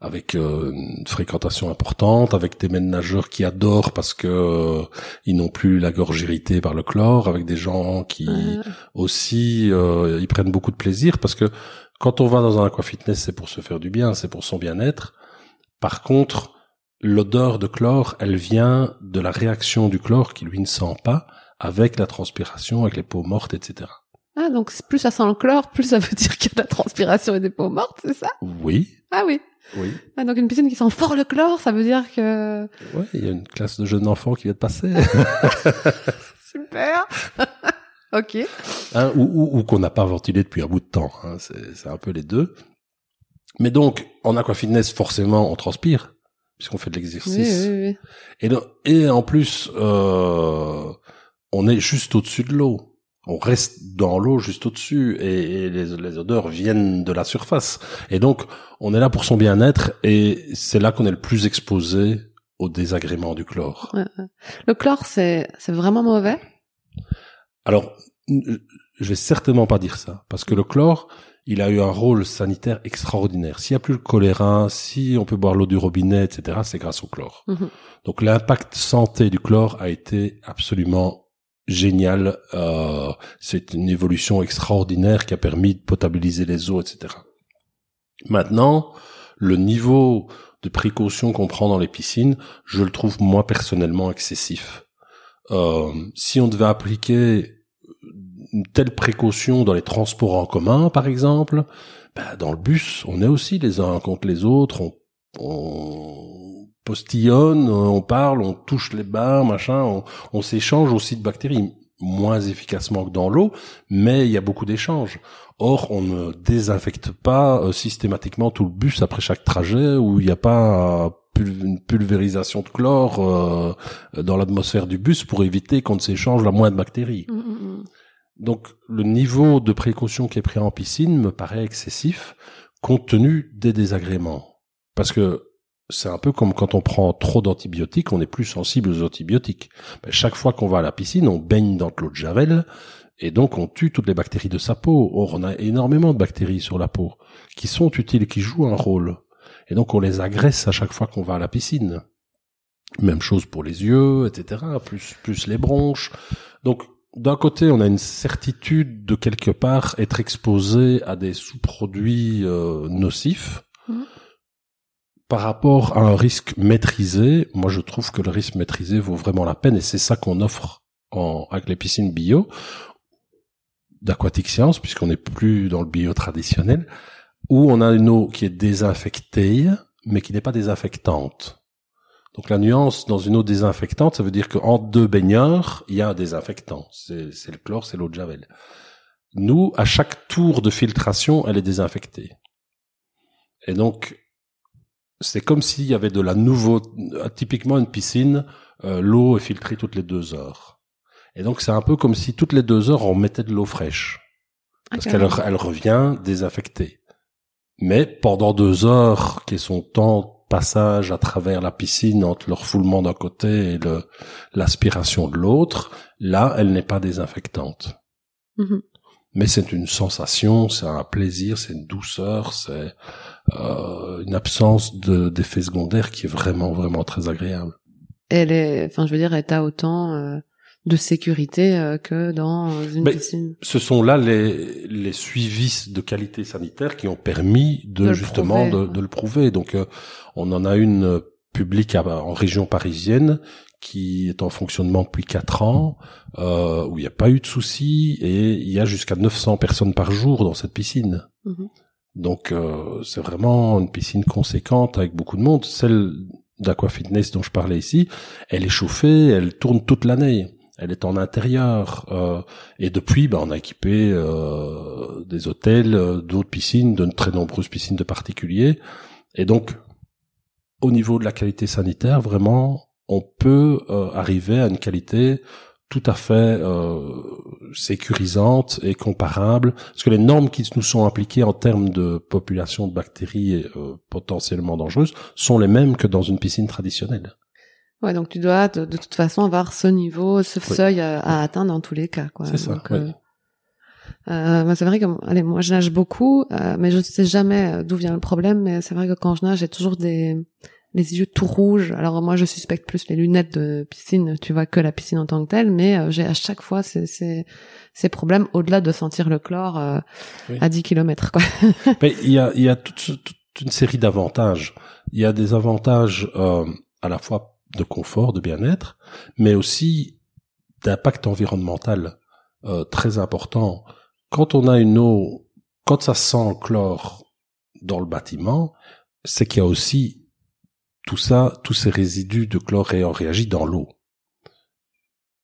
avec euh, une fréquentation importante, avec des maîtres nageurs qui adorent parce que euh, ils n'ont plus la gorge irritée par le chlore, avec des gens qui aussi euh, ils prennent beaucoup de plaisir parce que quand on va dans un aquafitness, c'est pour se faire du bien, c'est pour son bien-être. Par contre, l'odeur de chlore, elle vient de la réaction du chlore qui lui ne sent pas avec la transpiration, avec les peaux mortes, etc. Ah, donc plus ça sent le chlore, plus ça veut dire qu'il y a de la transpiration et des peaux mortes, c'est ça? Oui, Ah oui. oui. Ah, donc une piscine qui sent fort le chlore, ça veut dire que... Ouais, il y a une classe de jeunes enfants qui vient de passer. [LAUGHS] [LAUGHS] Super [LAUGHS] Ok. hein, ou, ou- ou qu'on n'a pas ventilé depuis un bout de temps. hein, c'est c'est un peu les deux. Mais donc, en aquafitness, forcément, on transpire, puisqu'on fait de Oui, l'exercice. oui, oui. Et, donc- et en plus, euh, on est juste au-dessus de l'eau. On reste dans l'eau juste au-dessus et, et les, les odeurs viennent de la surface. Et donc, on est là pour son bien-être et c'est là qu'on est le plus exposé au désagrément du chlore. Le chlore, c'est c'est vraiment mauvais? Alors, je vais certainement pas dire ça, parce que le chlore, il a eu un rôle sanitaire extraordinaire. S'il n'y a plus le choléra, si on peut boire l'eau du robinet, etc., c'est grâce au chlore. Mhm. Donc l'impact santé du chlore a été absolument génial. Euh, c'est une évolution extraordinaire qui a permis de potabiliser les eaux, etc. Maintenant, le niveau de précaution qu'on prend dans les piscines, je le trouve moi personnellement excessif. Euh, si on devait appliquer une telle précaution dans les transports en commun, par exemple, ben, dans le bus, on est aussi les uns contre les autres, on, on postillonne, on parle, on touche les barres, machin, on, s'échange aussi de bactéries moins efficacement que dans l'eau, mais il y a beaucoup d'échanges. Or, on ne désinfecte pas euh, systématiquement tout le bus après chaque trajet où il n'y a pas une pulvérisation de chlore euh, dans l'atmosphère du bus pour éviter qu'on ne s'échange la moindre bactérie. Mm, mm, mm. Donc le niveau de précaution qui est pris en piscine me paraît excessif compte tenu des désagréments. Parce que c'est un peu comme quand on prend trop d'antibiotiques, on est plus sensible aux antibiotiques. Ben, chaque fois qu'on va à la piscine, on baigne dans de l'eau de javel, et donc on tue toutes les bactéries de sa peau. Or, on a énormément de bactéries sur la peau, qui sont utiles, qui jouent un rôle. Et donc on les agresse à chaque fois qu'on va à la piscine. Même chose pour les yeux, etc. Plus, plus les bronches. Donc, d'un côté, on a une certitude de quelque part être exposé à des sous-produits euh, nocifs. Mmh par rapport à un risque maîtrisé, moi je trouve que le risque maîtrisé vaut vraiment la peine et c'est ça qu'on offre en, avec les piscines bio d'Aquatic Science, puisqu'on n'est plus dans le bio traditionnel, où on a une eau qui est désinfectée, mais qui n'est pas désinfectante. Donc la nuance dans une eau désinfectante, ça veut dire qu'en deux baigneurs, il y a un désinfectant. C'est le chlore, c'est l'eau de javel. Nous, à chaque tour de filtration, elle est désinfectée. Et donc, c'est comme s'il y avait de la nouveau, typiquement une piscine, euh, l'eau est filtrée toutes les deux heures. Et donc c'est un peu comme si toutes les deux heures on mettait de l'eau fraîche, parce qu'elle elle revient désaffectée. Mais pendant deux heures, qui est son temps de passage à travers la piscine entre le refoulement d'un côté et l'aspiration de l'autre, là, elle n'est pas désinfectante. Mm-hmm mais c'est une sensation, c'est un plaisir, c'est une douceur, c'est euh, une absence d'effets secondaires qui est vraiment vraiment très agréable. Elle est, enfin je veux dire, elle a autant euh, de sécurité euh, que dans une piscine. Ce sont là les, les suivis de qualité sanitaire qui ont permis de, justement de, de, le prouver. Donc euh, on en a une publique en région parisienne qui est en fonctionnement depuis quatre ans, euh, où il n'y a pas eu de soucis, et il y a jusqu'à 900 personnes par jour dans cette piscine. Mhm. Donc euh, c'est vraiment une piscine conséquente avec beaucoup de monde. Celle d'Aquafitness dont je parlais ici, elle est chauffée, elle tourne toute l'année. Elle est en intérieur. Euh, et depuis, bah, on a équipé euh, des hôtels, euh, d'autres piscines, de très nombreuses piscines de particuliers. Et donc, au niveau de la qualité sanitaire, vraiment, on peut arriver à une qualité tout à fait sécurisante et comparable, parce que les normes qui nous sont appliquées en termes de population de bactéries potentiellement dangereuses sont les mêmes que dans une piscine traditionnelle. Ouais, donc tu dois de, toute façon avoir ce niveau, ce seuil à, atteindre dans tous les cas. C'est ça. c'est vrai que allez, moi je nage beaucoup, mais je ne sais jamais d'où vient le problème. Mais c'est vrai que quand je nage, j'ai toujours des les yeux tout rouges. Alors moi, je suspecte plus les lunettes de piscine. Tu vois que la piscine en tant que telle, mais euh, j'ai à chaque fois ces, ces, ces problèmes au-delà de sentir le chlore euh, à 10 km. Quoi. [LAUGHS] mais il y a, il y a toute, toute, une série d'avantages. Il y a des avantages euh, à la fois de confort, de bien-être, mais aussi d'impact environnemental très important. Quand on a une eau, quand ça sent le chlore dans le bâtiment, c'est qu'il y a aussi tout ça, tous ces résidus de chlore ayant réagi dans l'eau.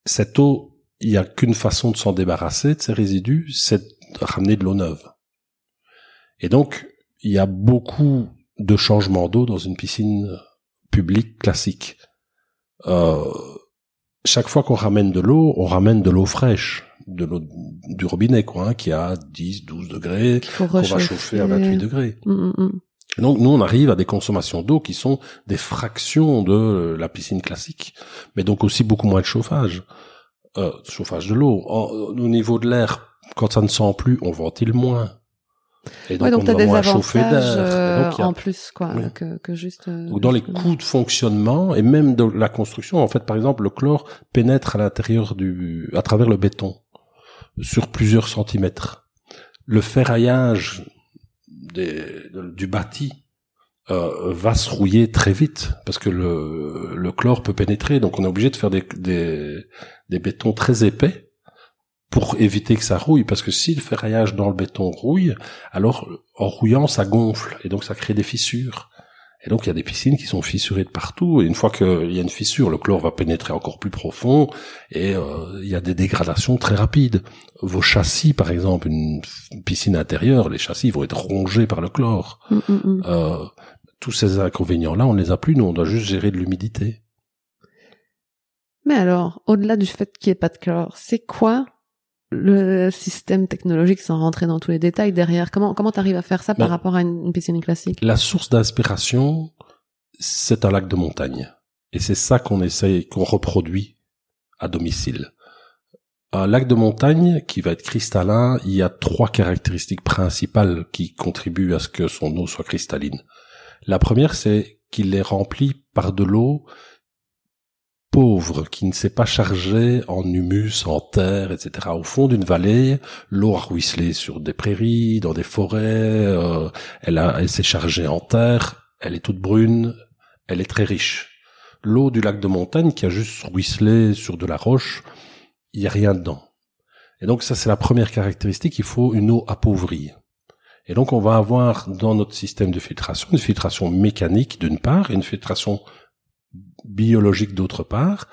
Cette eau, il n'y a qu'une façon de s'en débarrasser de ces résidus, c'est de ramener de l'eau neuve. Et donc, il y a beaucoup de changements d'eau dans une piscine publique classique. Euh, chaque fois qu'on ramène de l'eau, on ramène de l'eau fraîche, de l'eau du robinet, quoi, hein, qui a 10, 12 degrés, qu'on va chauffer à 28 degrés. Mm, mm, mm. Donc nous, on arrive à des consommations d'eau qui sont des fractions de la piscine classique, mais donc aussi beaucoup moins de chauffage, euh, chauffage de l'eau. Au niveau de l'air, quand ça ne sent plus, on ventile moins. Et donc, on a des d'air. Euh, en plus, quoi, que, que, juste. Euh, donc dans les coûts de fonctionnement et même de la construction, en fait, par exemple, le chlore pénètre à l'intérieur du, à travers le béton, sur plusieurs centimètres. Le ferraillage du bâti euh, va se rouiller très vite parce que le, le chlore peut pénétrer. Donc on est obligé de faire des, des, des bétons très épais pour éviter que ça rouille, parce que si le ferraillage dans le béton rouille, alors en rouillant ça gonfle et donc ça crée des fissures. Et donc il y a des piscines qui sont fissurées de partout. Et une fois qu'il y a une fissure, le chlore va pénétrer encore plus profond et euh, il y a des dégradations très rapides. Vos châssis, par exemple, une piscine intérieure, les châssis vont être rongés par le chlore. Mm, mm, mm. Euh, tous ces inconvénients-là, on ne les a plus. Nous, on doit juste gérer de l'humidité. Mais alors, au-delà du fait qu'il n'y ait pas de chlore, c'est quoi le système technologique sans rentrer dans tous les détails derrière Comment comment t'arrives à faire ça par Ben, rapport à une, une piscine classique? La source d'inspiration, c'est un lac de montagne. Et c'est ça qu'on essaye, qu'on reproduit à domicile. Un lac de montagne qui va être cristallin, il y a trois caractéristiques principales qui contribuent à ce que son eau soit cristalline. La première, c'est qu'il est rempli par de l'eau pauvre, qui ne s'est pas chargée en humus, en terre, etc. Au fond d'une vallée, l'eau a ruisselé sur des prairies, dans des forêts, euh, elle, elle s'est chargée en terre, elle est toute brune, elle est très riche. L'eau du lac de montagne qui a juste ruisselé sur de la roche, il n'y a rien dedans. Et donc ça c'est la première caractéristique, il faut une eau appauvrie. Et donc on va avoir dans notre système de filtration une filtration mécanique d'une part et une filtration biologique d'autre part.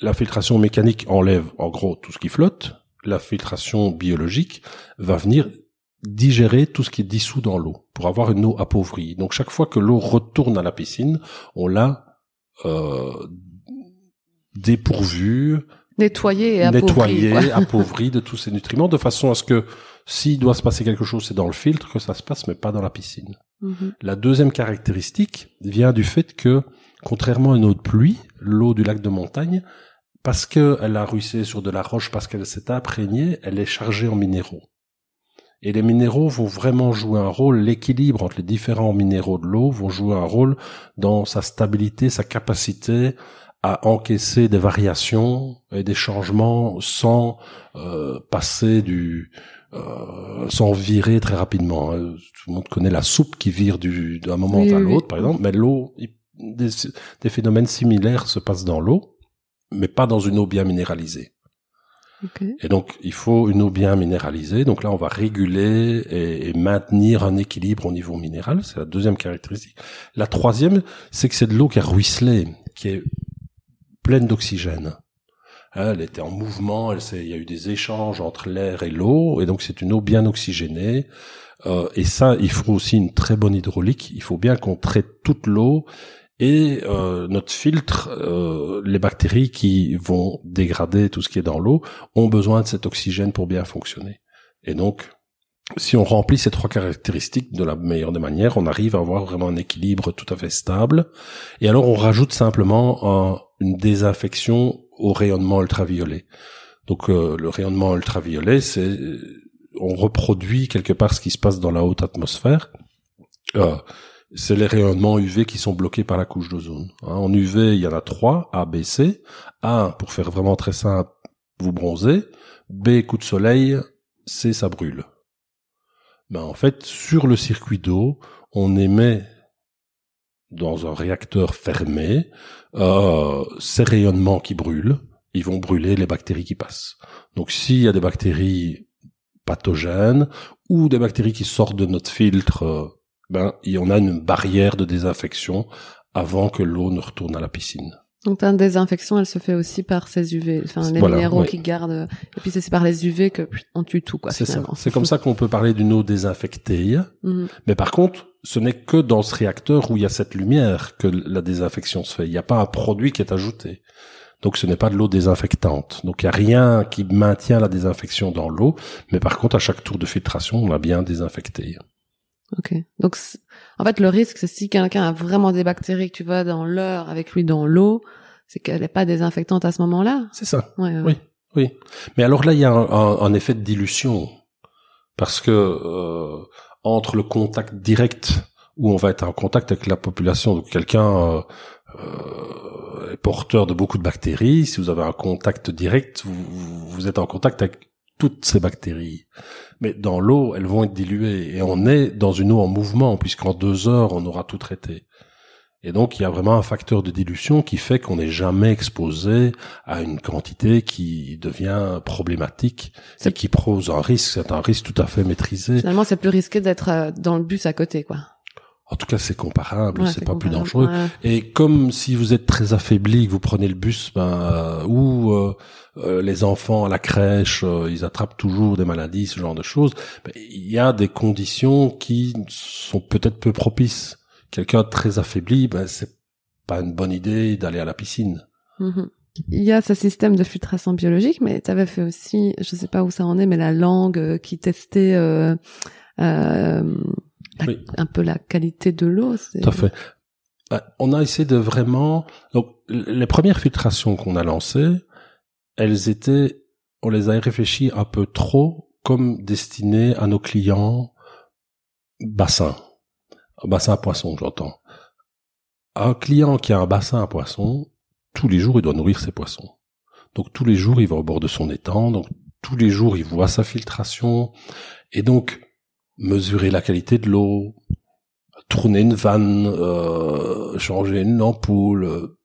La filtration mécanique enlève en gros tout ce qui flotte. La filtration biologique va venir digérer tout ce qui est dissous dans l'eau pour avoir une eau appauvrie. Donc chaque fois que l'eau retourne à la piscine, on l'a euh, dépourvue, Nettoyer et appauvrir. nettoyée, [LAUGHS] appauvrie de tous ces nutriments de façon à ce que s'il doit se passer quelque chose, c'est dans le filtre que ça se passe, mais pas dans la piscine. Mhm. La deuxième caractéristique vient du fait que, contrairement à une eau de pluie, l'eau du lac de montagne, parce qu'elle a ruissé sur de la roche, parce qu'elle s'est imprégnée, elle est chargée en minéraux. Et les minéraux vont vraiment jouer un rôle, l'équilibre entre les différents minéraux de l'eau vont jouer un rôle dans sa stabilité, sa capacité à encaisser des variations et des changements sans euh, passer du euh, sans virer très rapidement. hein. Tout le monde connaît la soupe qui vire du d'un moment Oui, à oui. l'autre, par exemple, mais l'eau, des, des phénomènes similaires se passent dans l'eau, mais pas dans une eau bien minéralisée. Ok. Et donc, il faut une eau bien minéralisée. Donc là, on va réguler et, et maintenir un équilibre au niveau minéral. C'est la deuxième caractéristique. La troisième, c'est que c'est de l'eau qui a ruisselé, qui est pleine d'oxygène. Elle était en mouvement, elle il y a eu des échanges entre l'air et l'eau, et donc c'est une eau bien oxygénée. Euh, et ça, il faut aussi une très bonne hydraulique. Il faut bien qu'on traite toute l'eau et euh, notre filtre, euh, les bactéries qui vont dégrader tout ce qui est dans l'eau ont besoin de cet oxygène pour bien fonctionner. Et donc, si on remplit ces trois caractéristiques de la meilleure des manières, on arrive à avoir vraiment un équilibre tout à fait stable. Et alors, on rajoute simplement un- une désinfection au rayonnement ultraviolet. Donc, euh, le rayonnement ultraviolet, c'est on reproduit quelque part ce qui se passe dans la haute atmosphère. Euh, c'est les rayonnements UV qui sont bloqués par la couche d'ozone. Hein, en UV, il y en a trois, A, B, C. A, pour faire vraiment très simple, vous bronzez. B, coup de soleil. C, ça brûle. Ben, en fait, sur le circuit d'eau, on émet dans un réacteur fermé euh, ces rayonnements qui brûlent. Ils vont brûler les bactéries qui passent. Donc, s'il y a des bactéries pathogènes ou des bactéries qui sortent de notre filtre, euh, ben, il y en a une barrière de désinfection avant que l'eau ne retourne à la piscine. Donc ta désinfection, elle se fait aussi par ces UV, enfin les Voilà, minéraux qui gardent. Et puis c'est par les UV que on tue tout quoi C'est ça. C'est comme ça qu'on peut parler d'une eau désinfectée. Mhm. Mais par contre, ce n'est que dans ce réacteur où il y a cette lumière que la désinfection se fait. Il n'y a pas un produit qui est ajouté. Donc ce n'est pas de l'eau désinfectante. Donc il n'y a rien qui maintient la désinfection dans l'eau. Mais par contre, à chaque tour de filtration, on a bien désinfecté. Ok. Donc en fait le risque c'est si quelqu'un a vraiment des bactéries que tu vas dans l'heure avec lui dans l'eau, c'est qu'elle n'est pas désinfectante à ce moment-là. C'est ça. Ouais, ouais. Oui. Oui. Mais alors là, il y a un, un- un effet de dilution. Parce que euh, entre le contact direct, où on va être en contact avec la population, donc quelqu'un euh, euh, est porteur de beaucoup de bactéries, si vous avez un contact direct, vous êtes en contact avec toutes ces bactéries. Mais dans l'eau, elles vont être diluées. Et on est dans une eau en mouvement, puisqu'en deux heures, on aura tout traité. Et donc, il y a vraiment un facteur de dilution qui fait qu'on n'est jamais exposé à une quantité qui devient problématique et qui pose un risque. C'est un risque tout à fait maîtrisé. Finalement c'est plus risqué d'être euh, dans le bus à côté quoi. En tout cas, c'est comparable, Ouais, c'est pas plus dangereux. Ouais. Et comme si vous êtes très affaibli, que vous prenez le bus, ben, euh, ou euh, euh, les enfants à la crèche, euh, ils attrapent toujours des maladies, ce genre de choses, il y a des conditions qui sont peut-être peu propices. quelqu'un très affaibli, ben c'est pas une bonne idée d'aller à la piscine. Mhm. Il y a ce système de filtration biologique, mais tu avais fait aussi, je sais pas où ça en est, mais la langue euh, qui testait euh, euh, un peu la qualité de l'eau. Tout à fait. On a essayé de vraiment. Donc, les premières filtrations qu'on a lancées, elles étaient, on les a réfléchies un peu trop comme destinées à nos clients bassins, bassin à poisson, j'entends. Un client qui a un bassin à poisson, tous les jours, il doit nourrir ses poissons. Donc tous les jours, il va au bord de son étang. Donc tous les jours, il voit sa filtration. Et donc, mesurer la qualité de l'eau, tourner une vanne, euh, changer une ampoule, euh,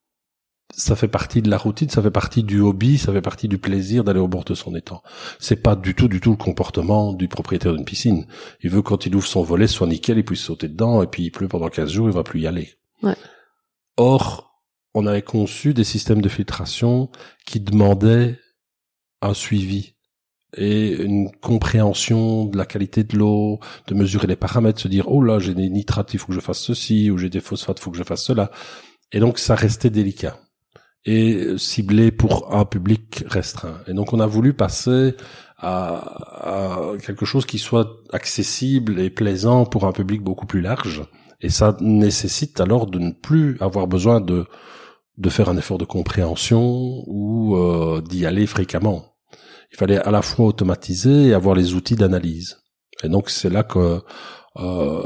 ça fait partie de la routine, ça fait partie du hobby, ça fait partie du plaisir d'aller au bord de son étang. C'est pas du tout, du tout le comportement du propriétaire d'une piscine. Il veut quand il ouvre son volet, soit nickel, il puisse sauter dedans, et puis il pleut pendant 15 jours, il va plus y aller. Ouais. Or, on avait conçu des systèmes de filtration qui demandaient un suivi et une compréhension de la qualité de l'eau, de mesurer les paramètres, se dire oh là j'ai des nitrates, il faut que je fasse ceci, ou j'ai des phosphates, il faut que je fasse cela. Et donc ça restait délicat et ciblé pour un public restreint. Et donc on a voulu passer à, à quelque chose qui soit accessible et plaisant pour un public beaucoup plus large. Et ça nécessite alors de ne plus avoir besoin de de faire un effort de compréhension ou euh, d'y aller fréquemment. Il fallait à la fois automatiser et avoir les outils d'analyse. Et donc c'est là que euh,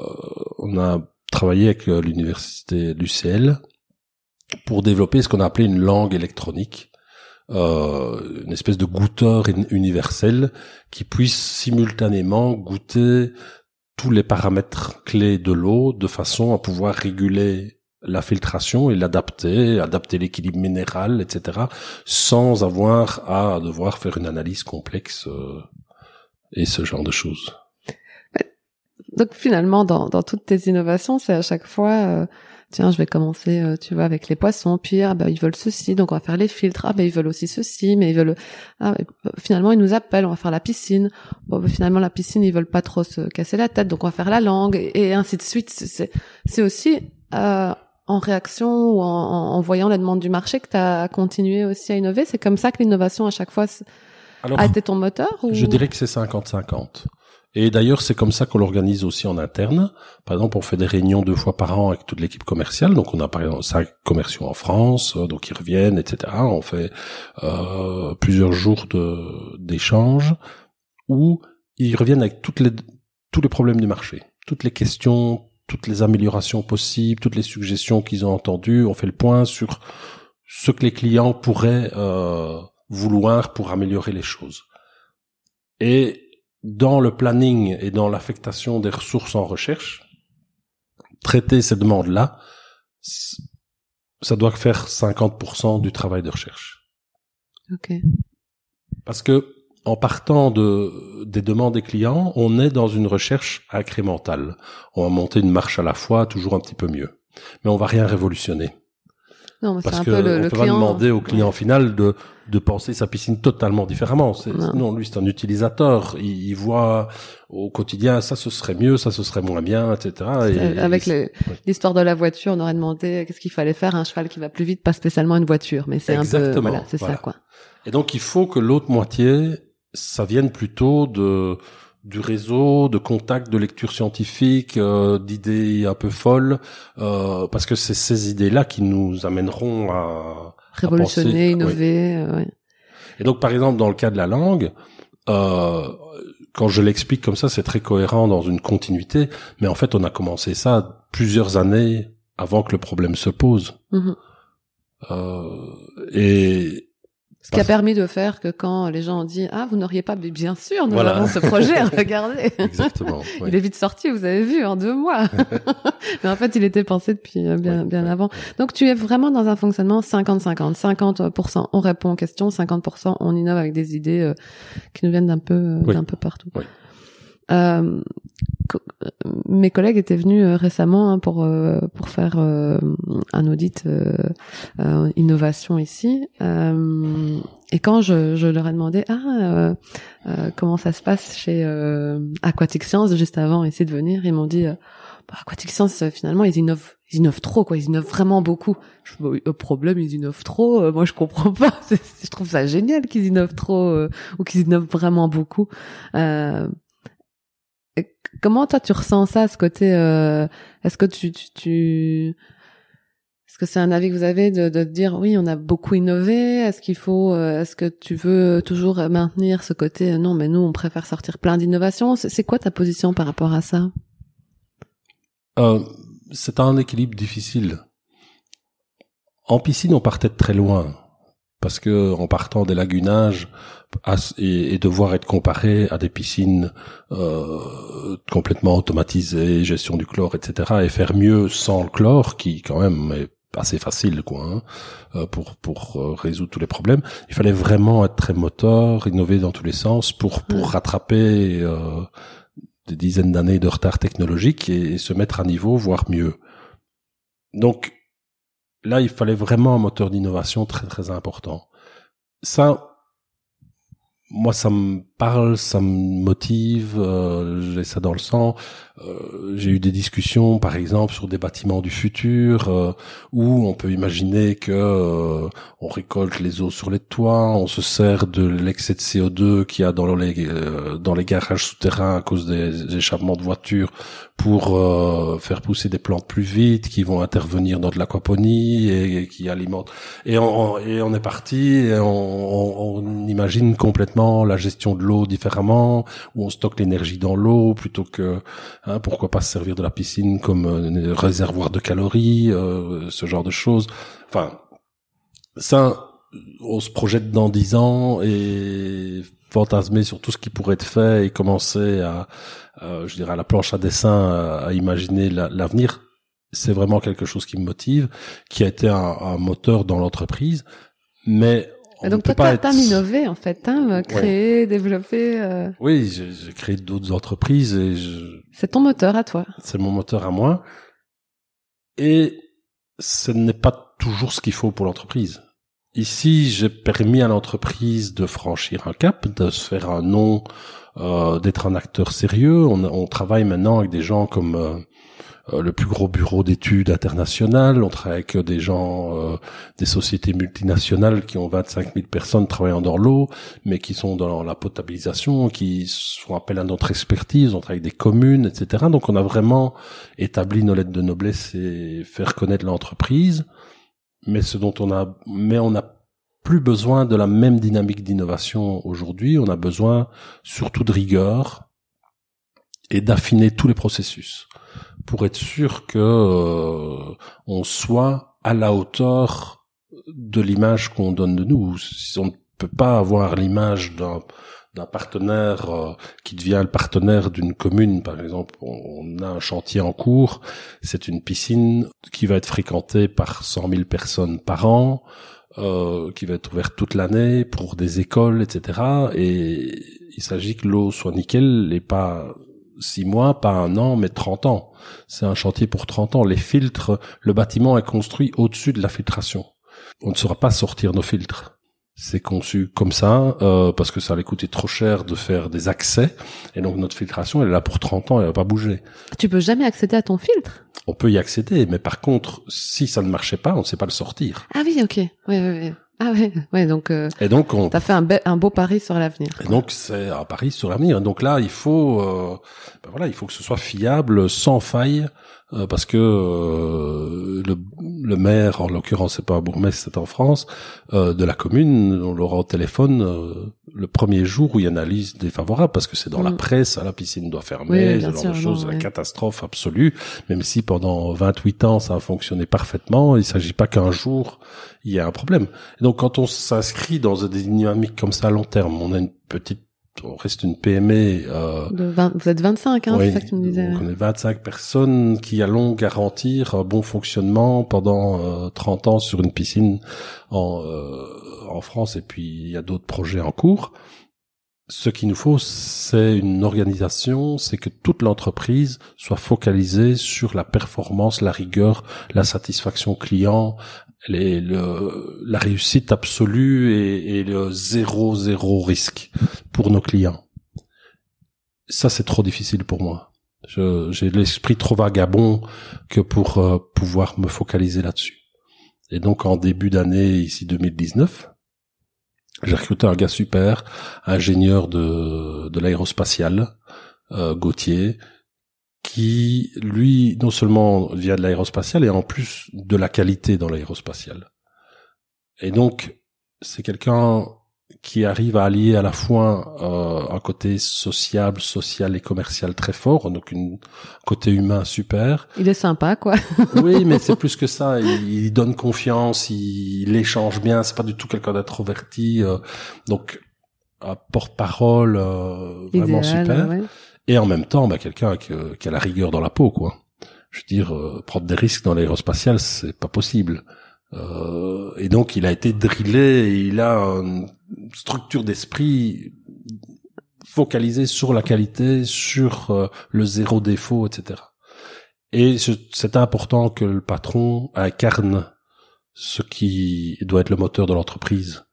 on a travaillé avec l'université l'UCL pour développer ce qu'on a appelé une langue électronique, euh, une espèce de goûteur universel qui puisse simultanément goûter tous les paramètres clés de l'eau de façon à pouvoir réguler la filtration et l'adapter, adapter l'équilibre minéral, etc., sans avoir à devoir faire une analyse complexe euh, et ce genre de choses. Donc finalement, dans, dans toutes tes innovations, c'est à chaque fois, euh, tiens, je vais commencer, euh, tu vois, avec les poissons, puis ah bah ils veulent ceci, donc on va faire les filtres, ah bah ils veulent aussi ceci, mais ils veulent, ah, finalement ils nous appellent, on va faire la piscine, bon bah, finalement la piscine ils veulent pas trop se casser la tête, donc on va faire la langue et, ainsi de suite. C'est c'est aussi euh, en réaction ou en, en, voyant la demande du marché que tu as continué aussi à innover. C'est comme ça que l'innovation à chaque fois a été ton moteur ou... Je dirais que c'est 50-50. Et d'ailleurs, c'est comme ça qu'on l'organise aussi en interne. Par exemple, on fait des réunions deux fois par an avec toute l'équipe commerciale. Donc, on a par exemple cinq commerciaux en France, euh, donc ils reviennent, etc. On fait euh, plusieurs jours d'échanges où ils reviennent avec toutes les tous les problèmes du marché, toutes les questions, toutes les améliorations possibles, toutes les suggestions qu'ils ont entendues. On fait le point sur ce que les clients pourraient euh, vouloir pour améliorer les choses. Et dans le planning et dans l'affectation des ressources en recherche, traiter ces demandes-là, ça doit faire 50% du travail de recherche. Ok. Parce que en partant de, des demandes des clients, on est dans une recherche incrémentale. On va monter une marche à la fois, toujours un petit peu mieux. Mais on va rien révolutionner. Non, Parce un que peu le, on le peut client... pas demander au client final de, de penser sa piscine totalement différemment. Non. non. lui c'est un utilisateur. Il, il voit au quotidien ça ce serait mieux, ça ce serait moins bien, etc. Et- Avec et- l'histoire de la voiture, on aurait demandé qu'est-ce qu'il fallait faire un cheval qui va plus vite, pas spécialement une voiture, mais c'est un peu Exactement, voilà, c'est voilà. ça quoi. Et donc il faut que l'autre moitié, ça vienne plutôt de du réseau, de contacts, de lecture scientifique, euh, d'idées un peu folles, euh, parce que c'est ces idées-là qui nous amèneront à Révolutionner, penser- innover, euh, ouais. Et donc, par exemple, dans le cas de la langue, euh, quand je l'explique comme ça, c'est très cohérent dans une continuité, mais en fait, on a commencé ça plusieurs années avant que le problème se pose. Euh, et Ce qui a permis de faire que quand les gens ont dit ah vous n'auriez pas mais bien sûr nous Voilà. avons ce projet [LAUGHS] regardez exactement. il est vite sorti vous avez vu en deux mois [LAUGHS] mais en fait il était pensé depuis euh, bien Ouais, bien ouais. avant donc tu es vraiment dans un fonctionnement 50-50 50% on répond aux questions 50% on innove avec des idées euh, qui nous viennent d'un peu euh, Oui. d'un peu partout Oui. Euh, mes collègues étaient venus euh, récemment hein, pour euh, pour faire euh, un audit innovation ici. Et quand je, je, leur ai demandé ah comment ça se passe chez Aquatic Science? Juste avant essayer de venir ils m'ont dit bah, Aquatic Science finalement ils innovent ils innovent trop quoi. Ils innovent vraiment beaucoup je me problème ils innovent trop. Moi je comprends pas. [LAUGHS] Je trouve ça génial qu'ils innovent trop ou qu'ils innovent vraiment beaucoup Comment toi tu ressens ça, ce côté euh, Est-ce que tu, tu, tu... est-ce que c'est un avis que vous avez de, de dire oui, on a beaucoup innové Est-ce qu'il faut euh, Est-ce que tu veux toujours maintenir ce côté euh, non, mais nous on préfère sortir plein d'innovations. C'est quoi ta position par rapport à ça? Euh, C'est un équilibre difficile. En piscine, on partait de très loin parce que en partant des lagunages et, devoir être comparé à des piscines euh, complètement automatisées, gestion du chlore, etc., et faire mieux sans le chlore, qui quand même est assez facile quoi hein, euh, pour pour euh, résoudre tous les problèmes. Il fallait vraiment être très moteur, innover dans tous les sens pour pour rattraper euh, des dizaines d'années de retard technologique et, et, se mettre à niveau, voire mieux. Donc là, il fallait vraiment un moteur d'innovation très très important. Ça, moi, ça me parle, ça me motive, euh, j'ai ça dans le sang. Euh, j'ai eu des discussions, par exemple, sur des bâtiments du futur, euh, où on peut imaginer que euh, on récolte les eaux sur les toits, on se sert de l'excès de CO2 qu'il y a dans les dans les garages souterrains à cause des échappements de voitures pour faire pousser des plantes plus vite, qui vont intervenir dans de l'aquaponie et, qui alimentent. Et on, et on est parti, et on, on imagine complètement la gestion de l'eau différemment, où on stocke l'énergie dans l'eau plutôt que Hein, pourquoi pas se servir de la piscine comme euh, réservoir de calories, euh, ce genre de choses. Enfin, ça, on se projette dans dix ans et fantasmer sur tout ce qui pourrait être fait et commencer à, je dirais, à la planche à dessin, à, imaginer l'avenir. c'est vraiment quelque chose qui me motive, qui a été un, un moteur dans l'entreprise. Mais donc toi, t'as être... innové en fait, hein, créer, développer. Euh... Oui, j'ai créé d'autres entreprises et je... C'est ton moteur à toi. C'est mon moteur à moi. Et ce n'est pas toujours ce qu'il faut pour l'entreprise. Ici, j'ai permis à l'entreprise de franchir un cap, de se faire un nom, euh, d'être un acteur sérieux. On, on, travaille maintenant avec des gens comme euh, le plus gros bureau d'études international. On travaille avec des gens, euh, des sociétés multinationales qui ont 25 000 personnes travaillant dans l'eau, mais qui sont dans la potabilisation, qui font appel à notre expertise. On travaille avec des communes, etc. Donc on a vraiment établi nos lettres de noblesse et faire connaître l'entreprise. Mais ce dont on a, mais on n'a plus besoin de la même dynamique d'innovation aujourd'hui. On a besoin surtout de rigueur et d'affiner tous les processus pour être sûr que euh, on soit à la hauteur de l'image qu'on donne de nous. On ne peut pas avoir l'image d'un d'un partenaire euh, qui devient le partenaire d'une commune, par exemple, on, a un chantier en cours, c'est une piscine qui va être fréquentée par 100 000 personnes par an, euh, qui va être ouverte toute l'année pour des écoles, etc. Et il s'agit que l'eau soit nickel et pas six mois, pas un an, mais 30 ans. C'est un chantier pour 30 ans. Les filtres, le bâtiment est construit au-dessus de la filtration. On ne saura pas sortir nos filtres. C'est conçu comme ça euh, parce que ça allait coûter trop cher de faire des accès et donc notre filtration elle est là pour 30 ans, elle va pas bouger. Tu peux jamais accéder à ton filtre? On peut y accéder, mais par contre, si ça ne marchait pas, on ne sait pas le sortir. Ah oui, ok. Oui, oui, oui. Ah ouais, ouais donc. Euh, et donc on. T'as fait un, un, beau pari sur l'avenir. Et donc c'est un pari sur l'avenir. Donc là, il faut, euh, ben voilà, il faut que ce soit fiable, sans faille, euh, parce que euh, le, le, maire, en l'occurrence c'est pas un bourgmestre, c'est en France, euh, de la commune, on l'aura au téléphone le premier jour où il y a une analyse défavorable, parce que c'est dans la mm. presse, la piscine doit fermer, ce genre de choses, la catastrophe absolue, même si pendant 28 ans ça a fonctionné parfaitement, il s'agit pas qu'un jour il y a un problème. Et donc quand on s'inscrit dans des dynamiques comme ça à long terme, on a une petite on reste une PME. Euh, vous êtes 25, hein, c'est ça que tu me disais. on est 25 personnes qui allons garantir un bon fonctionnement pendant 30 euh, ans sur une piscine en, euh, en France, et puis il y a d'autres projets en cours. ce qu'il nous faut, c'est une organisation, c'est que toute l'entreprise soit focalisée sur la performance, la rigueur, la satisfaction client, les, le, la réussite absolue et, et le zéro zéro risque pour nos clients. Ça, c'est trop difficile pour moi. J'ai l'esprit trop vagabond que pour euh, pouvoir me focaliser là-dessus. Et donc, en début d'année, ici 2019, j'ai recruté un gars super, ingénieur de, de l'aérospatial, euh, Gauthier, qui, lui, non seulement vient de l'aérospatial, et en plus de la qualité dans l'aérospatial. Et donc, c'est quelqu'un qui arrive à allier à la fois euh, un côté sociable, social et commercial très fort, donc un côté humain super. Il est sympa, quoi. [LAUGHS] oui, mais c'est plus que ça. Il, donne confiance, il, échange bien. C'est pas du tout quelqu'un d'introverti, euh, donc un porte-parole euh, vraiment super. Et en même temps, bah, quelqu'un qui, qui, a la rigueur dans la peau, quoi. Je veux dire, euh, prendre des risques dans l'aérospatial, c'est pas possible. Euh, et donc, il a été drillé. Il a une structure d'esprit focalisée sur la qualité, sur euh, le zéro défaut, etc. Et c'est important que le patron incarne ce qui doit être le moteur de l'entreprise.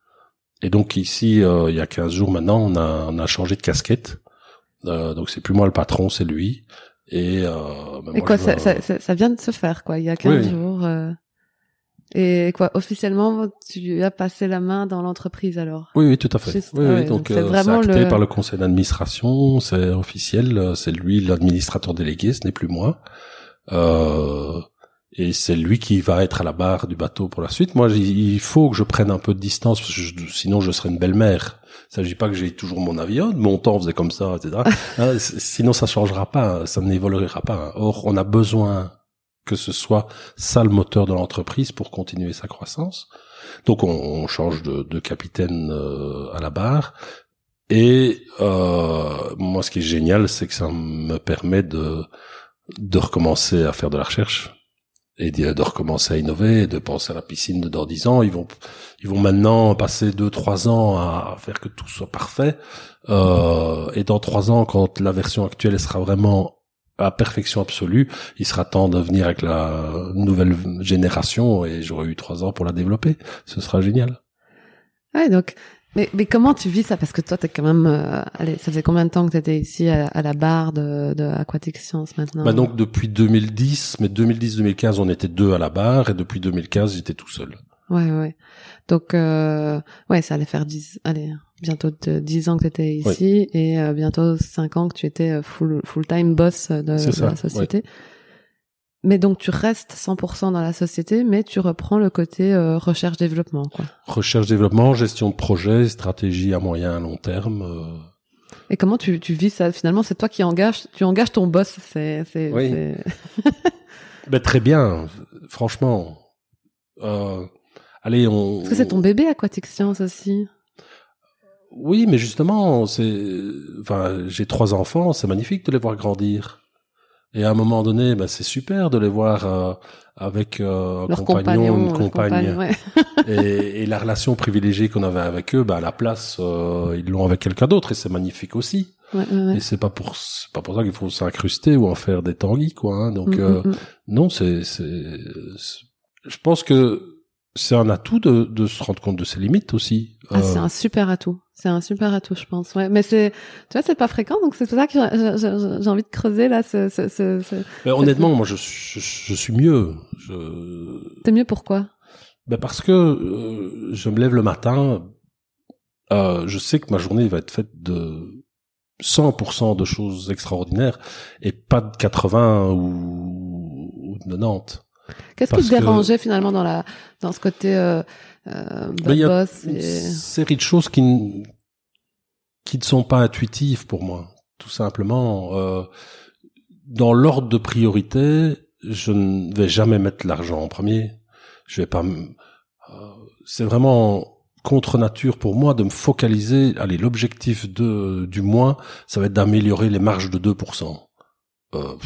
Et donc ici, euh, il y a 15 jours maintenant, on a, on a changé de casquette. Euh, donc c'est plus moi le patron, c'est lui. Et, euh, ben et quoi, ça, ça, ça, vient de se faire, quoi. Il y a 15 jours. Euh... Et quoi, officiellement, tu as passé la main dans l'entreprise alors? Oui, oui, tout à fait. oui, oui, donc c'est euh, acté par le conseil d'administration, c'est officiel, euh, c'est lui l'administrateur délégué, ce n'est plus moi. Euh, et c'est lui qui va être à la barre du bateau pour la suite. Moi, il faut que je prenne un peu de distance, parce que sinon je serai une belle-mère. Il s'agit pas que j'ai toujours mon avion, mon temps faisait comme ça, etc. Hein, [LAUGHS] sinon, ça changera pas, ça n'évoluera pas. Or, on a besoin que ce soit ça le moteur de l'entreprise pour continuer sa croissance. Donc, on, change de, capitaine euh, à la barre. Et euh, moi, ce qui est génial, c'est que ça me permet de de recommencer à faire de la recherche et de, recommencer à innover, de penser à la piscine de dans dix ans. Ils vont, ils vont maintenant passer deux, trois ans à faire que tout soit parfait. Euh, et dans trois ans, quand la version actuelle sera vraiment à perfection absolue, il sera temps de venir avec la nouvelle génération et j'aurai eu trois ans pour la développer. Ce sera génial. Ouais, donc mais, mais comment tu vis ça? Parce que toi, t'es quand même... Euh, allez, ça fait combien de temps que tu étais ici à, à, la barre de, de Aquatic Science maintenant? Bah Donc depuis 2010, mais 2010-2015, on était deux à la barre, et depuis 2015, j'étais tout seul. Ouais, ouais. Donc, euh, ouais, ça allait faire dix... Allez, bientôt dix ans que tu étais ici, et euh, bientôt cinq ans que tu étais euh, full, full-time boss de, de la société. Mais donc tu restes 100% dans la société, mais tu reprends le côté euh, recherche-développement. Recherche-développement, gestion de projet, stratégie à moyen, à long terme. Euh. Et comment tu, tu vis ça? Finalement, c'est toi qui engages, tu engages ton boss. C'est, c'est, oui. ben, [LAUGHS] très bien, franchement. Euh, allez, on. Parce que c'est ton bébé Aquatic Science aussi. Oui, mais justement, c'est, enfin, j'ai trois enfants, c'est magnifique de les voir grandir. Et à un moment donné, bah, c'est super de les voir euh, avec euh, un compagnon, une compagne. [LAUGHS] et, et, la relation privilégiée qu'on avait avec eux, bah, à la place, euh, ils l'ont avec quelqu'un d'autre et c'est magnifique aussi. Ouais, ouais, et c'est pas pour pas pour ça qu'il faut s'incruster ou en faire des tanguis, quoi. Hein. Donc mm, euh, mm, mm. non, c'est c'est. Je pense que c'est un atout de, de se rendre compte de ses limites aussi. Ah, c'est un super atout. C'est un super atout, je pense. Ouais, mais c'est, tu vois, c'est pas fréquent, donc c'est pour ça que j'ai envie de creuser là. Ce, ce, ce, mais honnêtement, moi, je, je, je, suis mieux. Je... T'es mieux pourquoi? Ben parce que euh, je me lève le matin. Euh, je sais que ma journée va être faite de 100% de choses extraordinaires et pas de 80 ou, ou de 90. Qu'est-ce qui te dérangeait finalement dans la dans ce côté euh, euh, ben, y a une série de choses qui ne qui ne sont pas intuitives pour moi, tout simplement. Euh, dans l'ordre de priorité, je ne vais jamais mettre l'argent en premier. Je vais pas. Euh, c'est vraiment contre nature pour moi de me focaliser. Allez, l'objectif de du mois, ça va être d'améliorer les marges de 2%. Euh,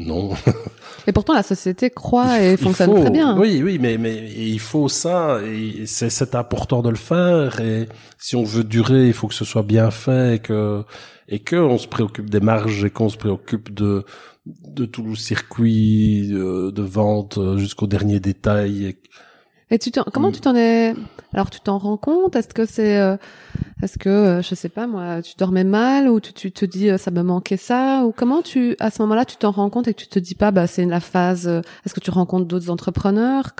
non. [LAUGHS] Et pourtant, la société croit et fonctionne faut- très bien. Oui, oui, mais mais il faut ça et c'est c'est important de le faire et si on veut durer, il faut que ce soit bien fait et que et que on se préoccupe des marges et qu'on se préoccupe de de tout le circuit de, de vente euh, jusqu'au dernier détail. Et, Et tu t'en- comment Mm. tu t'en es Alors tu t'en rends compte? Est-ce que c'est euh, est-ce que euh, je sais pas moi, tu dormais mal ou tu, tu te dis euh, ça me manquait ça? Ou comment tu à ce moment-là tu t'en rends compte et que tu te dis pas bah c'est la phase euh, est-ce que tu rencontres d'autres entrepreneurs?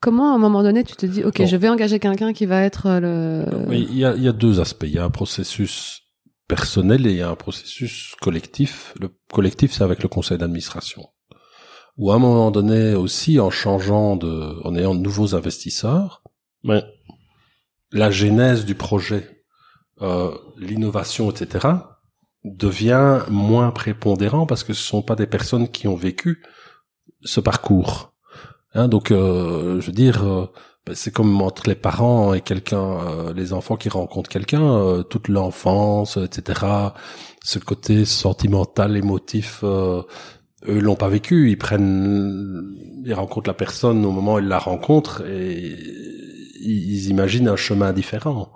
Comment à un moment donné tu te dis OK, Bon. je vais engager quelqu'un qui va être le Oui, il y a il y a deux aspects. Il y a un processus personnel et il y a un processus collectif. Le collectif, c'est avec le conseil d'administration. Ou à un moment donné aussi, en changeant de, en ayant de nouveaux investisseurs, mais la genèse du projet, euh, l'innovation, etc., devient moins prépondérant parce que ce sont pas des personnes qui ont vécu ce parcours. Hein, donc, euh, je veux dire, euh, ben, c'est comme entre les parents et quelqu'un, euh, les enfants qui rencontrent quelqu'un, euh, toute l'enfance, etc. Ce côté sentimental, émotif, euh, eux l'ont pas vécu. Ils prennent, ils rencontrent la personne au moment où ils la rencontrent et ils, imaginent un chemin différent.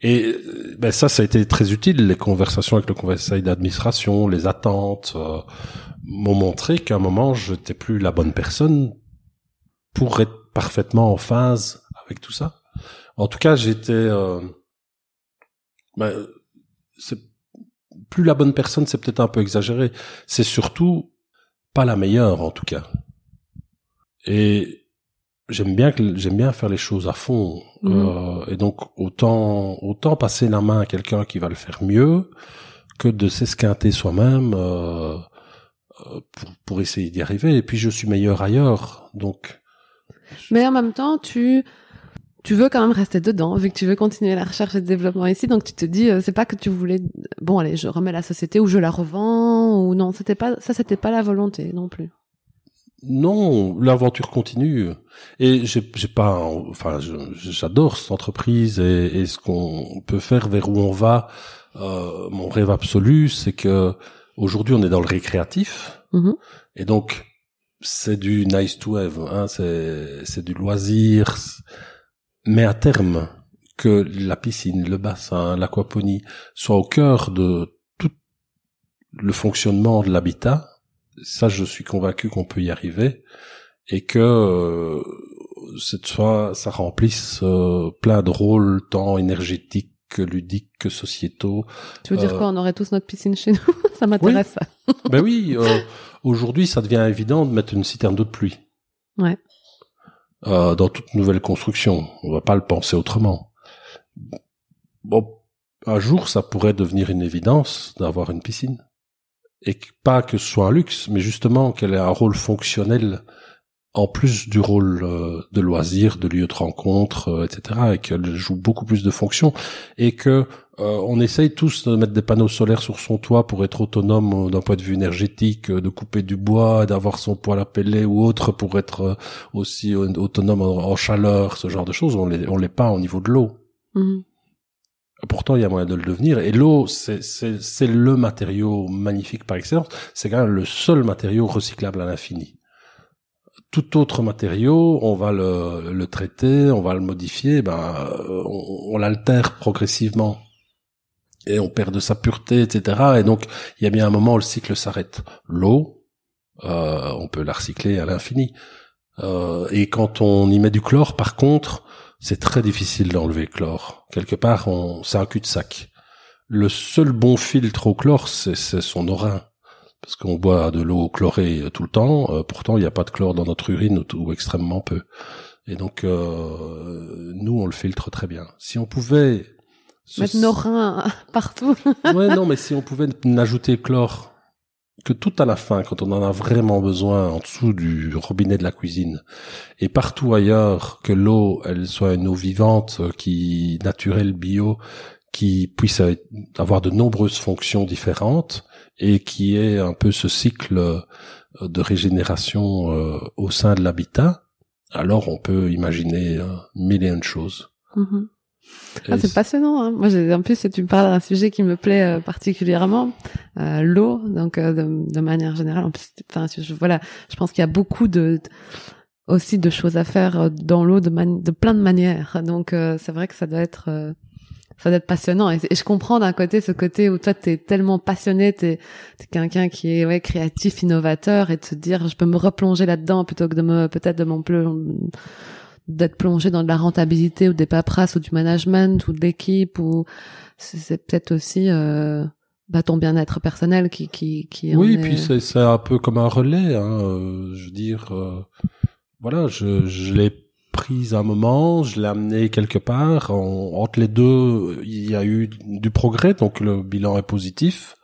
Et euh, ben ça, ça a été très utile. Les conversations avec le conseil d'administration, les attentes euh, m'ont montré qu'à un moment, je n'étais plus la bonne personne pour être parfaitement en phase avec tout ça. En tout cas, j'étais. Euh, ben, c'est plus la bonne personne, c'est peut-être un peu exagéré. C'est surtout pas la meilleure, en tout cas. Et j'aime bien que j'aime bien faire les choses à fond. Mhm. Euh, et donc autant autant passer la main à quelqu'un qui va le faire mieux que de s'esquinter soi-même euh, euh, pour, pour essayer d'y arriver. Et puis je suis meilleur ailleurs, donc. Mais en même temps, tu tu veux quand même rester dedans, vu que tu veux continuer la recherche et le développement ici. Donc tu te dis, euh, c'est pas que tu voulais, bon allez, je remets la société ou je la revends ou non, c'était pas ça, c'était pas la volonté non plus. Non, l'aventure continue. Et j'ai j'ai pas, enfin, j'adore cette entreprise et, et ce qu'on peut faire, vers où on va. Euh, mon rêve absolu, c'est que aujourd'hui on est dans le récréatif Mhm. et donc c'est du nice to have, hein, c'est c'est du loisir. Mais à terme, que la piscine, le bassin, l'aquaponie soient au cœur de tout le fonctionnement de l'habitat, ça je suis convaincu qu'on peut y arriver et que euh, cette fois ça remplisse euh, plein de rôles tant énergétiques que ludiques que sociétaux. Tu veux dire Euh, quoi On aurait tous notre piscine chez nous? [LAUGHS] Ça m'intéresse. ben oui, euh, aujourd'hui ça devient évident de mettre une citerne d'eau de pluie. Ouais. Euh, dans toute nouvelle construction, on va pas le penser autrement. Bon, un jour ça pourrait devenir une évidence d'avoir une piscine et pas que ce soit un luxe, mais justement qu'elle ait un rôle fonctionnel en plus du rôle euh, de loisir, de lieu de rencontre, euh, etc., et qu'elle joue beaucoup plus de fonctions, et que euh, on essaye tous de mettre des panneaux solaires sur son toit pour être autonome euh, d'un point de vue énergétique, euh, de couper du bois, d'avoir son poêle à pelle ou autre pour être aussi autonome en, en chaleur, ce genre de choses. On les, on l'est pas au niveau de l'eau. Mhm. Pourtant, il y a moyen de le devenir. Et l'eau, c'est le matériau magnifique par excellence. C'est quand même le seul matériau recyclable à l'infini. Tout autre matériau, on va le, traiter, on va le modifier, ben, euh, on, l'altère progressivement. Et on perd de sa pureté, etc. Et donc, il y a bien un moment où le cycle s'arrête. L'eau, euh, on peut la recycler à l'infini. Euh, et quand on y met du chlore, par contre, c'est très difficile d'enlever le chlore. Quelque part, on, c'est un cul-de-sac. Le seul bon filtre au chlore, c'est son orin. Parce qu'on boit de l'eau chlorée euh, tout le temps, euh, pourtant il n'y a pas de chlore dans notre urine ou, ou extrêmement peu. Et donc, euh, nous, on le filtre très bien. Si on pouvait... Mettre nos reins [LAUGHS] partout. ouais, non, mais si on pouvait n'ajouter chlore que tout à la fin, quand on en a vraiment besoin, en dessous du robinet de la cuisine, et partout ailleurs, que l'eau, elle soit une eau vivante, qui naturelle, bio, qui puisse avoir de nombreuses fonctions différentes, et qui ait un peu ce cycle euh, de régénération euh, au sein de l'habitat, alors on peut imaginer euh, mille et une choses. Mhm. Ah, c'est passionnant. Hein. Moi, en plus, tu me parles d'un sujet qui me plaît euh, particulièrement, euh, l'eau. Donc, euh, de, de, manière générale, en plus, enfin, je, voilà, je pense qu'il y a beaucoup de aussi de choses à faire euh, dans l'eau de, de plein de manières. Donc, c'est vrai que ça doit être ça doit être passionnant. Et, je comprends d'un côté ce côté où toi, t'es tellement passionné, t'es es, quelqu'un qui est ouais, créatif, innovateur, et de te dire, je peux me replonger là-dedans plutôt que de me peut-être de mon d'être plongé dans de la rentabilité ou des paperasses ou du management ou de l'équipe ou c'est peut-être aussi euh, bah, ton bien-être personnel qui qui qui oui est... puis c'est c'est un peu comme un relais hein, euh, je veux dire euh, voilà je je l'ai prise à un moment je l'ai amené quelque part entre les deux il y a eu du progrès donc le bilan est positif.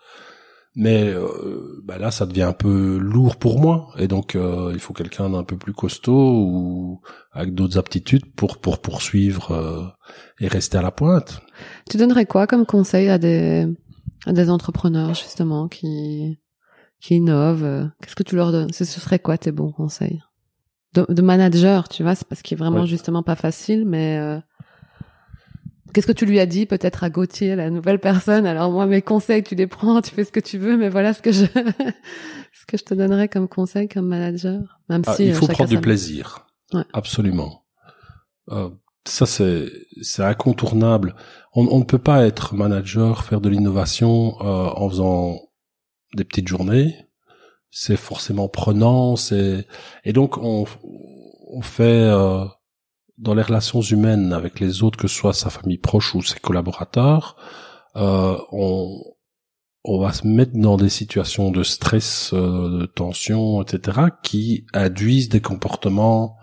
Mais euh, bah là ça devient un peu lourd pour moi et donc euh, il faut quelqu'un d'un peu plus costaud ou avec d'autres aptitudes pour pour poursuivre euh, et rester à la pointe. Tu donnerais quoi comme conseil à des à des entrepreneurs justement qui qui innovent? Qu'est-ce que tu leur donnes? Ce serait quoi tes bons conseils? De, de manager, tu vois, c'est parce qu'il est vraiment justement pas facile, mais Qu'est-ce que tu lui as dit peut-être à Gauthier, la nouvelle personne? Alors moi, mes conseils, tu les prends, tu fais ce que tu veux, mais voilà ce que je [LAUGHS] ce que je te donnerais comme conseil comme manager. Même ah, si il euh, faut prendre du plaisir. Ouais. Absolument. Euh, ça c'est c'est incontournable. On, on, ne peut pas être manager, faire de l'innovation euh, en faisant des petites journées. C'est forcément prenant. C'est et donc on on fait euh, dans les relations humaines avec les autres, que ce soit sa famille proche ou ses collaborateurs, euh, on, on va se mettre dans des situations de stress, euh, de tension, etc., qui induisent des comportements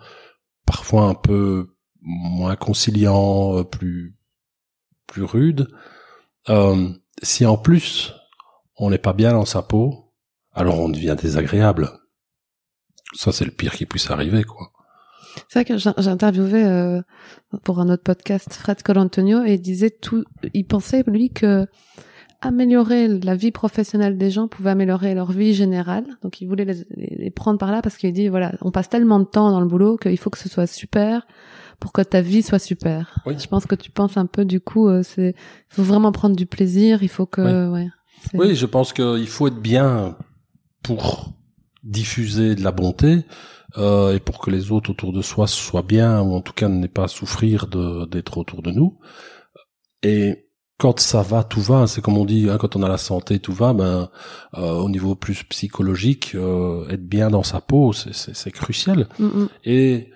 parfois un peu moins conciliants, euh, plus plus rudes. Euh, si en plus on n'est pas bien dans sa peau, alors on devient désagréable. Ça, c'est le pire qui puisse arriver, quoi. C'est vrai que j'ai interviewé euh, pour un autre podcast Fred Colantonio et il disait tout, il pensait lui que améliorer la vie professionnelle des gens pouvait améliorer leur vie générale. Donc il voulait les, les prendre par là parce qu'il dit voilà, on passe tellement de temps dans le boulot qu'il faut que ce soit super pour que ta vie soit super. Oui. Je pense que tu penses un peu du coup, euh, c'est, il faut vraiment prendre du plaisir. Il faut que, oui, ouais, oui je pense qu'il faut être bien pour diffuser de la bonté euh, et pour que les autres autour de soi soient bien ou en tout cas n'aient pas à souffrir d'être autour de nous. Et quand ça va, tout va. C'est comme on dit, hein, quand on a la santé, tout va. Ben, euh, au niveau plus psychologique, euh, être bien dans sa peau, c'est crucial. Mm, mm. Et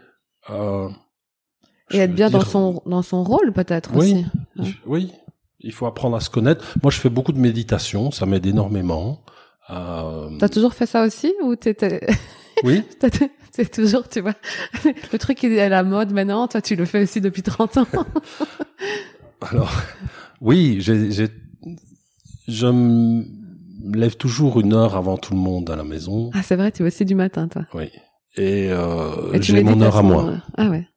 euh, et être bien dans son dans son rôle peut-être oui, aussi. Oui, il faut apprendre à se connaître. Moi, je fais beaucoup de méditation, ça m'aide énormément. Euh... T'as toujours fait ça aussi ou t'étais [LAUGHS] Oui. C'est toujours, tu vois, [LAUGHS] le truc qui est à la mode maintenant, toi tu le fais aussi depuis 30 ans. [LAUGHS] Alors, oui, j'ai, je me lève toujours une heure avant tout le monde à la maison. Ah, c'est vrai, tu vas aussi du matin, toi. Oui. Et, euh, j'ai mon heure à moi. Ah ouais.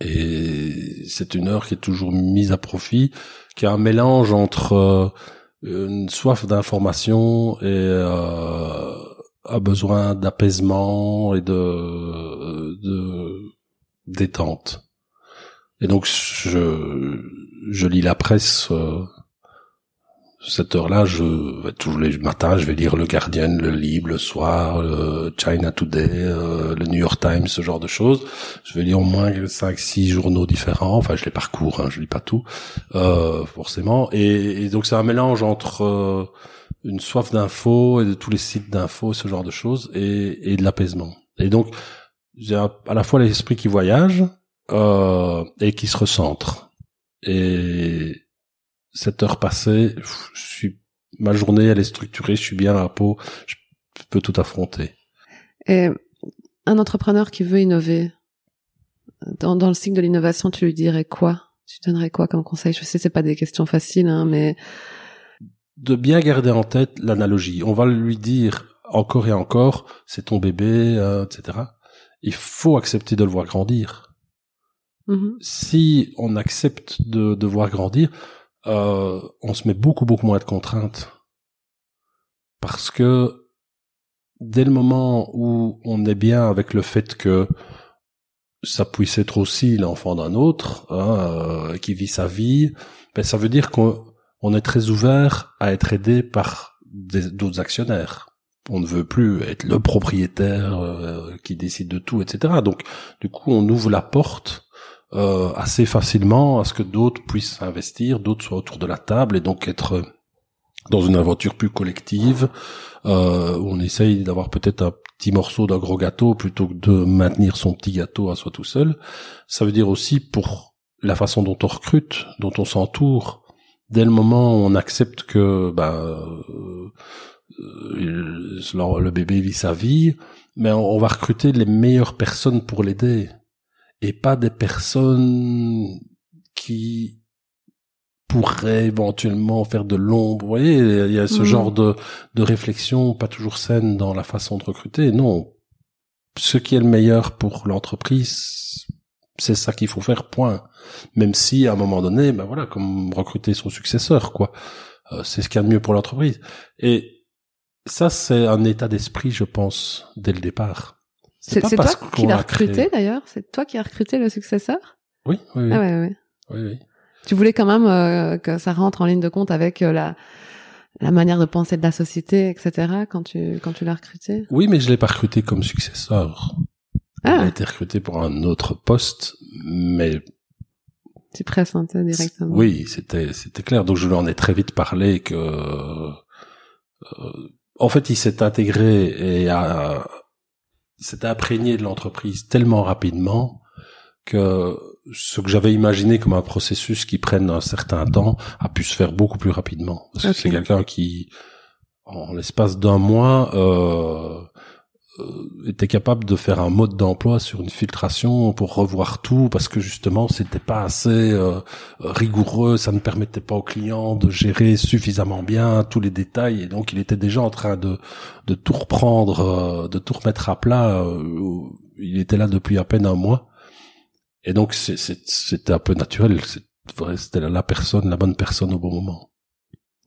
Et c'est une heure qui est toujours mise à profit, qui a un mélange entre euh, une soif d'information et euh, a besoin d'apaisement et de, détente. Et donc je, je lis la presse. Euh, cette heure-là, je tous les matins, je vais lire le Guardian, le Libre, le soir, le China Today, euh, le New York Times, ce genre de choses. Je vais lire au moins cinq, six journaux différents. Enfin, je les parcours, hein, je lis pas tout, euh, forcément. Et, et, donc c'est un mélange entre euh, une soif d'infos et de tous les sites d'infos, ce genre de choses, et, et de l'apaisement. Et donc, j'ai à la fois l'esprit qui voyage euh, et qui se recentre. Et cette heure passée, je suis ma journée elle est structurée, je suis bien à la peau, je peux tout affronter. Et un entrepreneur qui veut innover, dans, dans le cycle de l'innovation, tu lui dirais quoi? Tu donnerais quoi comme conseil? Je sais c'est pas des questions faciles, hein, mais de bien garder en tête l'analogie. On va lui dire encore et encore, c'est ton bébé, euh, etc. Il faut accepter de le voir grandir. Mm-hmm. Si on accepte de, de voir grandir, euh, on se met beaucoup beaucoup moins de contraintes parce que dès le moment où on est bien avec le fait que ça puisse être aussi l'enfant d'un autre hein, euh, qui vit sa vie, ben ça veut dire qu'on on est très ouvert à être aidé par d'autres actionnaires. On ne veut plus être le propriétaire euh, qui décide de tout, etc. Donc, du coup, on ouvre la porte euh, assez facilement à ce que d'autres puissent investir, d'autres soient autour de la table et donc être dans une aventure plus collective euh, où on essaye d'avoir peut-être un petit morceau d'un gros gâteau plutôt que de maintenir son petit gâteau à soi tout seul. Ça veut dire aussi pour la façon dont on recrute, dont on s'entoure, dès le moment où on accepte que ben, euh, le bébé vit sa vie, mais on va recruter les meilleures personnes pour l'aider et pas des personnes qui pourraient éventuellement faire de l'ombre. Vous voyez, il y a ce mhm. genre de, de réflexion pas toujours saine dans la façon de recruter. Non, ce qui est le meilleur pour l'entreprise, c'est ça qu'il faut faire, point. Même si à un moment donné, ben voilà, comme recruter son successeur, quoi. Euh, c'est ce qu'il y a de mieux pour l'entreprise. Et ça, c'est un état d'esprit, je pense, dès le départ. C'est toi qui l'as recruté d'ailleurs? C'est toi qui as recruté le successeur? Oui, oui, oui. Ah ouais, ouais. oui, oui. Tu voulais quand même euh, que ça rentre en ligne de compte avec euh, la la manière de penser de la société, etc. Quand tu quand tu l'as recruté? Oui, mais je l'ai pas recruté comme successeur. Ah. Il a été recruté pour un autre poste, mais tu pressentais directement. Oui, c'était c'était clair. Donc je lui en ai très vite parlé que euh, en fait il s'est intégré et a s'était imprégné de l'entreprise tellement rapidement que ce que j'avais imaginé comme un processus qui prenne un certain temps a pu se faire beaucoup plus rapidement. Parce que c'est quelqu'un qui, en l'espace d'un mois, euh, était capable de faire un mode d'emploi sur une filtration pour revoir tout parce que justement c'était pas assez euh, rigoureux, ça ne permettait pas au client de gérer suffisamment bien tous les détails et donc il était déjà en train de de tout reprendre, euh, de tout remettre à plat. il était là depuis à peine un mois et donc c'était un peu naturel, c'était la personne, la bonne personne au bon moment.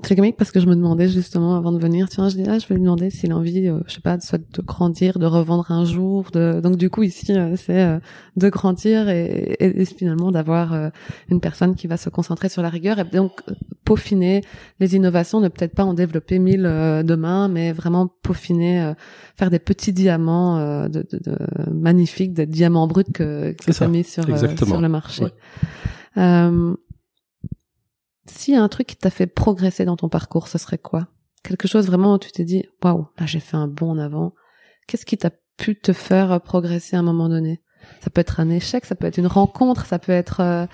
C'est comique parce que je me demandais justement avant de venir, tiens, je dis là, je vais lui demander s'il a envie, euh, je sais pas, soit de grandir, de revendre un jour. De... Donc du coup ici, euh, c'est euh, de grandir et, et, finalement d'avoir une personne qui va se concentrer sur la rigueur et donc peaufiner les innovations, ne peut-être pas en développer mille demain, mais vraiment peaufiner, faire des petits diamants de, de, de, magnifiques, des diamants bruts que, que tu as mis sur, sur le marché. S'il y a un truc qui t'a fait progresser dans ton parcours, ce serait quoi? Quelque chose vraiment où tu t'es dit, waouh, là j'ai fait un bond en avant. Qu'est-ce qui t'a pu te faire progresser à un moment donné? Ça peut être un échec, ça peut être une rencontre, ça peut être euh,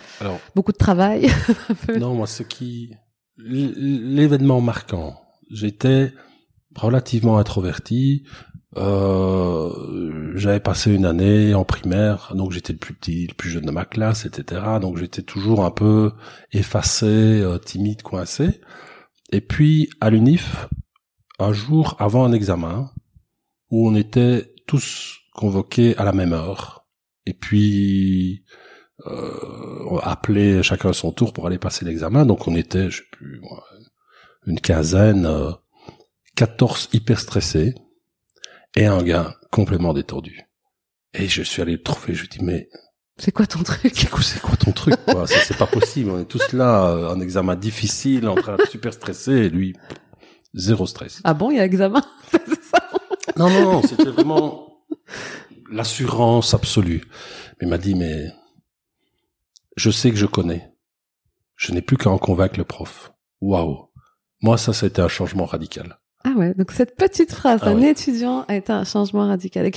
beaucoup de travail. [LAUGHS] non, moi, ce qui l'événement marquant, j'étais relativement introverti. Euh, j'avais passé une année en primaire, donc j'étais le plus petit, le plus jeune de ma classe, etc. Donc j'étais toujours un peu effacé, euh, timide, coincé. Et puis à l'UNIF, un jour avant un examen, où on était tous convoqués à la même heure, et puis euh, appelés chacun à son tour pour aller passer l'examen. Donc on était, je sais plus, une quinzaine, euh, 14 hyper stressés et un gars complètement détendu. Et je suis allé le trouver, je lui dis mais c'est quoi ton truc? C'est quoi ton truc C'est pas possible. On est tous là, euh, un examen difficile, en train de super stresser, et lui, zéro stress. Ah bon, il y a examen [LAUGHS] Non, non, non, c'était vraiment l'assurance absolue. Mais il m'a dit, mais je sais que je connais. Je n'ai plus qu'à en convaincre le prof. Waouh. Moi, ça, ça a été un changement radical. Ah ouais, donc cette petite phrase ah d'un étudiant a été un changement radical.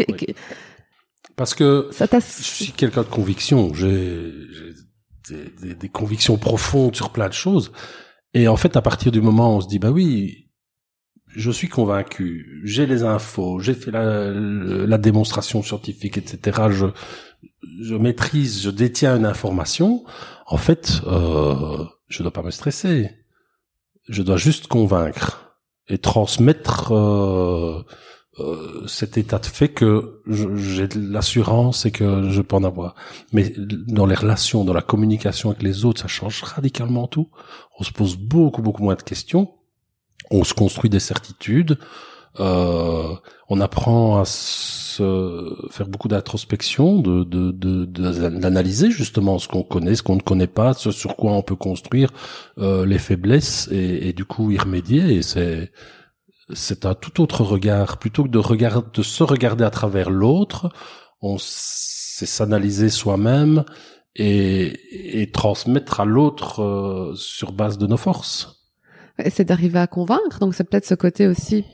Parce que je suis quelqu'un de conviction, j'ai des, des, convictions profondes sur plein de choses. Et en fait, à partir du moment où on se dit, bah oui, je suis convaincu, j'ai les infos, j'ai fait la, la, démonstration scientifique, etc. Je, je maîtrise, je détiens une information. En fait, euh, je dois pas me stresser. Je dois juste convaincre et transmettre euh, euh, cet état de fait que j'ai l'assurance et que je peux en avoir. Mais dans les relations, dans la communication avec les autres, ça change radicalement tout. On se pose beaucoup beaucoup moins de questions. On se construit des certitudes. Euh, on apprend à se faire beaucoup d'introspection, de, de, de, d'analyser justement ce qu'on connaît, ce qu'on ne connaît pas, ce sur quoi on peut construire euh, les faiblesses et, et, du coup y remédier. Et c'est c'est un tout autre regard plutôt que de regarder, de se regarder à travers l'autre. On sait s'analyser soi-même et, et transmettre à l'autre euh, sur base de nos forces. C'est d'arriver à convaincre, donc c'est peut-être ce côté aussi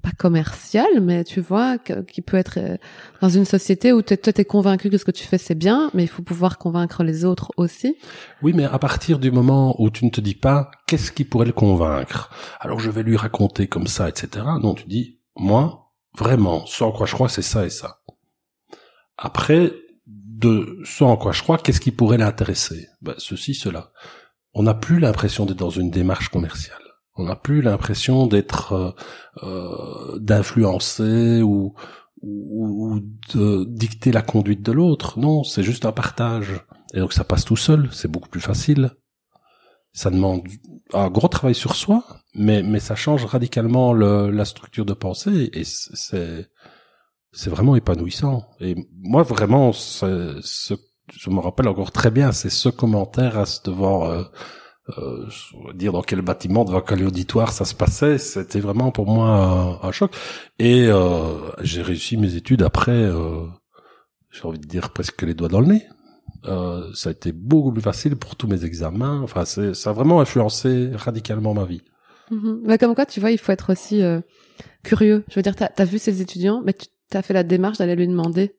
pas commercial, mais tu vois, qui peut être euh, dans une société où toi t'es convaincu que ce que tu fais c'est bien, mais il faut pouvoir convaincre les autres aussi. Oui, mais à partir du moment où tu ne te dis pas qu'est-ce qui pourrait le convaincre, alors je vais lui raconter comme ça, etc. Non, tu dis moi vraiment, ce en quoi je crois c'est ça et ça. Après, de ce en quoi je crois, qu'est-ce qui pourrait l'intéresser? Ben, Ceci, cela. On n'a plus l'impression d'être dans une démarche commerciale. On n'a plus l'impression d'être euh, euh d'influencer ou, ou, de dicter la conduite de l'autre. Non, c'est juste un partage. Et donc ça passe tout seul, c'est beaucoup plus facile. Ça demande un gros travail sur soi, mais, mais ça change radicalement le, la structure de pensée et c'est c'est vraiment épanouissant. Et moi, vraiment, ce, je me rappelle encore très bien, c'est ce commentaire à se devoir euh, euh, dire dans quel bâtiment, devant quel auditoire ça se passait. C'était vraiment pour moi un, choc. Et euh, j'ai réussi mes études après, euh, j'ai envie de dire presque les doigts dans le nez. Euh, ça a été beaucoup plus facile pour tous mes examens. Enfin, ça a vraiment influencé radicalement ma vie. Mm-hmm. Mais comme quoi, tu vois, il faut être aussi curieux. Je veux dire, t'as as vu ces étudiants, mais tu as fait la démarche d'aller lui demander.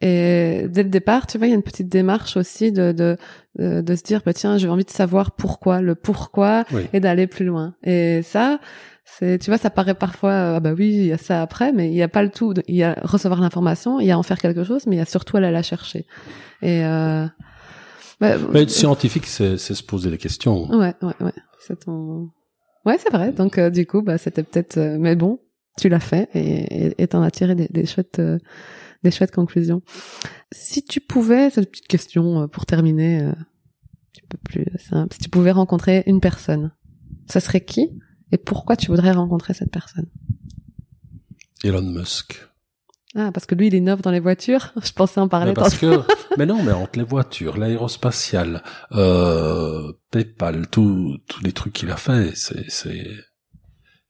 Et dès le départ, tu vois, il y a une petite démarche aussi de de, de, se dire, bah tiens, j'ai envie de savoir pourquoi, le pourquoi, et d'aller plus loin. Et ça, c'est, tu vois, ça paraît parfois, euh, ah bah oui, il y a ça après, mais il n'y a pas le tout. Il y a recevoir l'information, il y a en faire quelque chose, mais il y a surtout aller la chercher. Et euh, bah, mais être scientifique, c'est se poser des questions. Ouais, ouais, ouais. C'est ton. Ouais, c'est vrai. Donc euh, du coup, bah c'était peut-être, euh, mais bon, tu l'as fait et t'en as tiré des, des chouettes, euh, [LAUGHS] des chouettes conclusions. Si tu pouvais, c'est une petite question euh, pour terminer, un petit peu plus simple. Si tu pouvais rencontrer une personne, ça serait qui et pourquoi tu voudrais rencontrer cette personne? Elon Musk. Ah, parce que lui, il innove dans les voitures. [LAUGHS] Je pensais en parler. Mais parce que, [LAUGHS] mais non, mais entre les voitures, l'aérospatiale, euh, PayPal, tous tous les trucs qu'il a fait, c'est, c'est,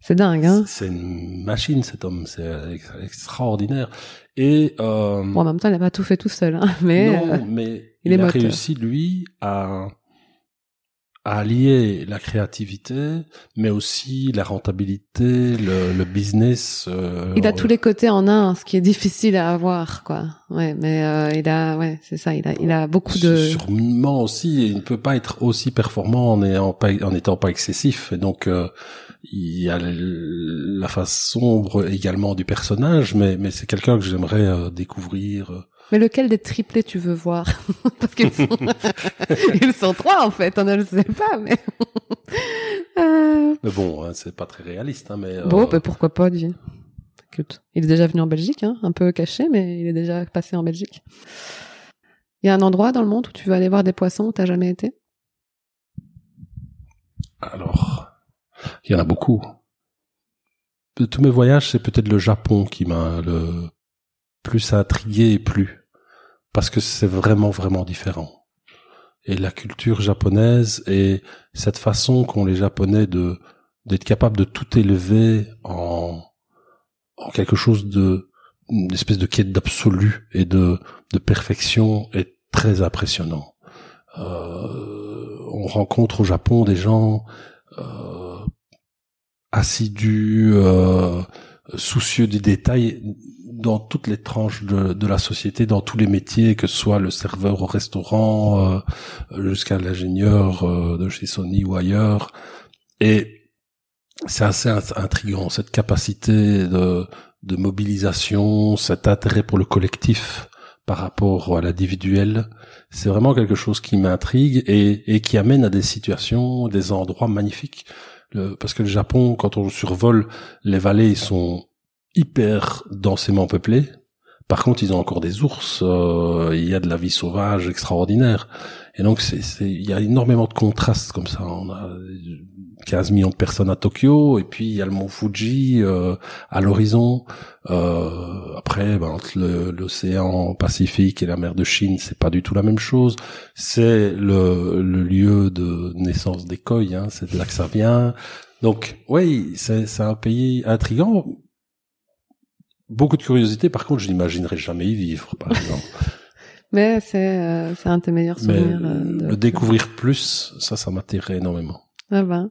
c'est dingue, hein? C'est une machine, cet homme. C'est extraordinaire. Et euh, bon, en même temps, il n'a pas tout fait tout seul, hein, mais non, euh, mais [LAUGHS] il, a réussi lui à à allier la créativité, mais aussi la rentabilité, le, le business. Euh, il a tous les côtés en un, ce qui est difficile à avoir, quoi. Ouais, mais euh, il a, ouais, c'est ça. Il a, il a beaucoup de. Sûrement aussi, il ne peut pas être aussi performant en n'étant pas, en étant pas excessif. Et donc, euh, il y a la face sombre également du personnage, mais, mais c'est quelqu'un que j'aimerais euh, découvrir. Euh. Mais lequel des triplés tu veux voir? [LAUGHS] Parce qu'ils sont... [LAUGHS] ils sont trois en fait, on ne le sait pas, mais. [LAUGHS] Euh. Mais bon, hein, c'est pas très réaliste, hein, mais. Bon, mais pourquoi pas, dis. Il est déjà venu en Belgique, hein, un peu caché, mais il est déjà passé en Belgique. Il y a un endroit dans le monde où tu veux aller voir des poissons où t'as jamais été? Alors, il y en a beaucoup. De tous mes voyages, c'est peut-être le Japon qui m'a le plus intrigué et plu. Parce que c'est vraiment, vraiment différent. Et la culture japonaise et cette façon qu'ont les Japonais de, d'être capables de tout élever en, en quelque chose de, une espèce de quête d'absolu et de, de perfection est très impressionnant. Euh, on rencontre au Japon des gens euh, assidu, euh, soucieux des détails dans toutes les tranches de, de, la société, dans tous les métiers, que ce soit le serveur au restaurant euh, jusqu'à l'ingénieur euh, de chez Sony ou ailleurs. Et c'est assez intriguant cette capacité de, de mobilisation, cet intérêt pour le collectif par rapport à l'individuel. C'est vraiment quelque chose qui m'intrigue et, et qui amène à des situations, des endroits magnifiques parce que le Japon, quand on survole, les vallées sont hyper densément peuplées Par contre, ils ont encore des ours. euh, Il y a de la vie sauvage extraordinaire. Et donc, c'est, c'est, il y a énormément de contrastes comme ça. On a 15 millions de personnes à Tokyo, et puis il y a le mont Fuji euh, à l'horizon. Euh, après, ben, entre le- l'océan Pacifique et la mer de Chine, c'est pas du tout la même chose. C'est le, le lieu de naissance des koi, hein, c'est de là que ça vient. Donc, oui, c'est, c'est un pays intrigant. Beaucoup de curiosité. Par contre, je n'imaginerais jamais y vivre, par exemple. [LAUGHS] Mais c'est euh, c'est un de tes meilleurs Mais souvenirs. euh, de- le découvrir plus, ça, ça m'attirait énormément. Ah ben,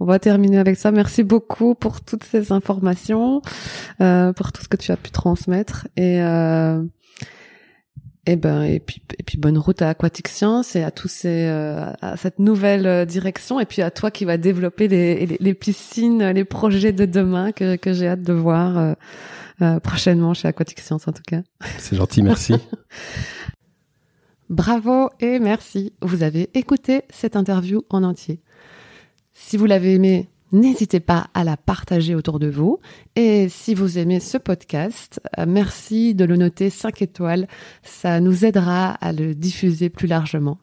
on va terminer avec ça. Merci beaucoup pour toutes ces informations, euh, pour tout ce que tu as pu transmettre et euh, et ben et puis et puis bonne route à Aquatic Science et à tous ces euh, à cette nouvelle euh, direction et puis à toi qui va développer les, les, les piscines, les projets de demain que que j'ai hâte de voir euh, prochainement chez Aquatic Science en tout cas. C'est gentil, merci. [LAUGHS] Bravo et merci. Vous avez écouté cette interview en entier. Si vous l'avez aimé, n'hésitez pas à la partager autour de vous. Et si vous aimez ce podcast, euh, merci de le noter 5 étoiles. Ça nous aidera à le diffuser plus largement.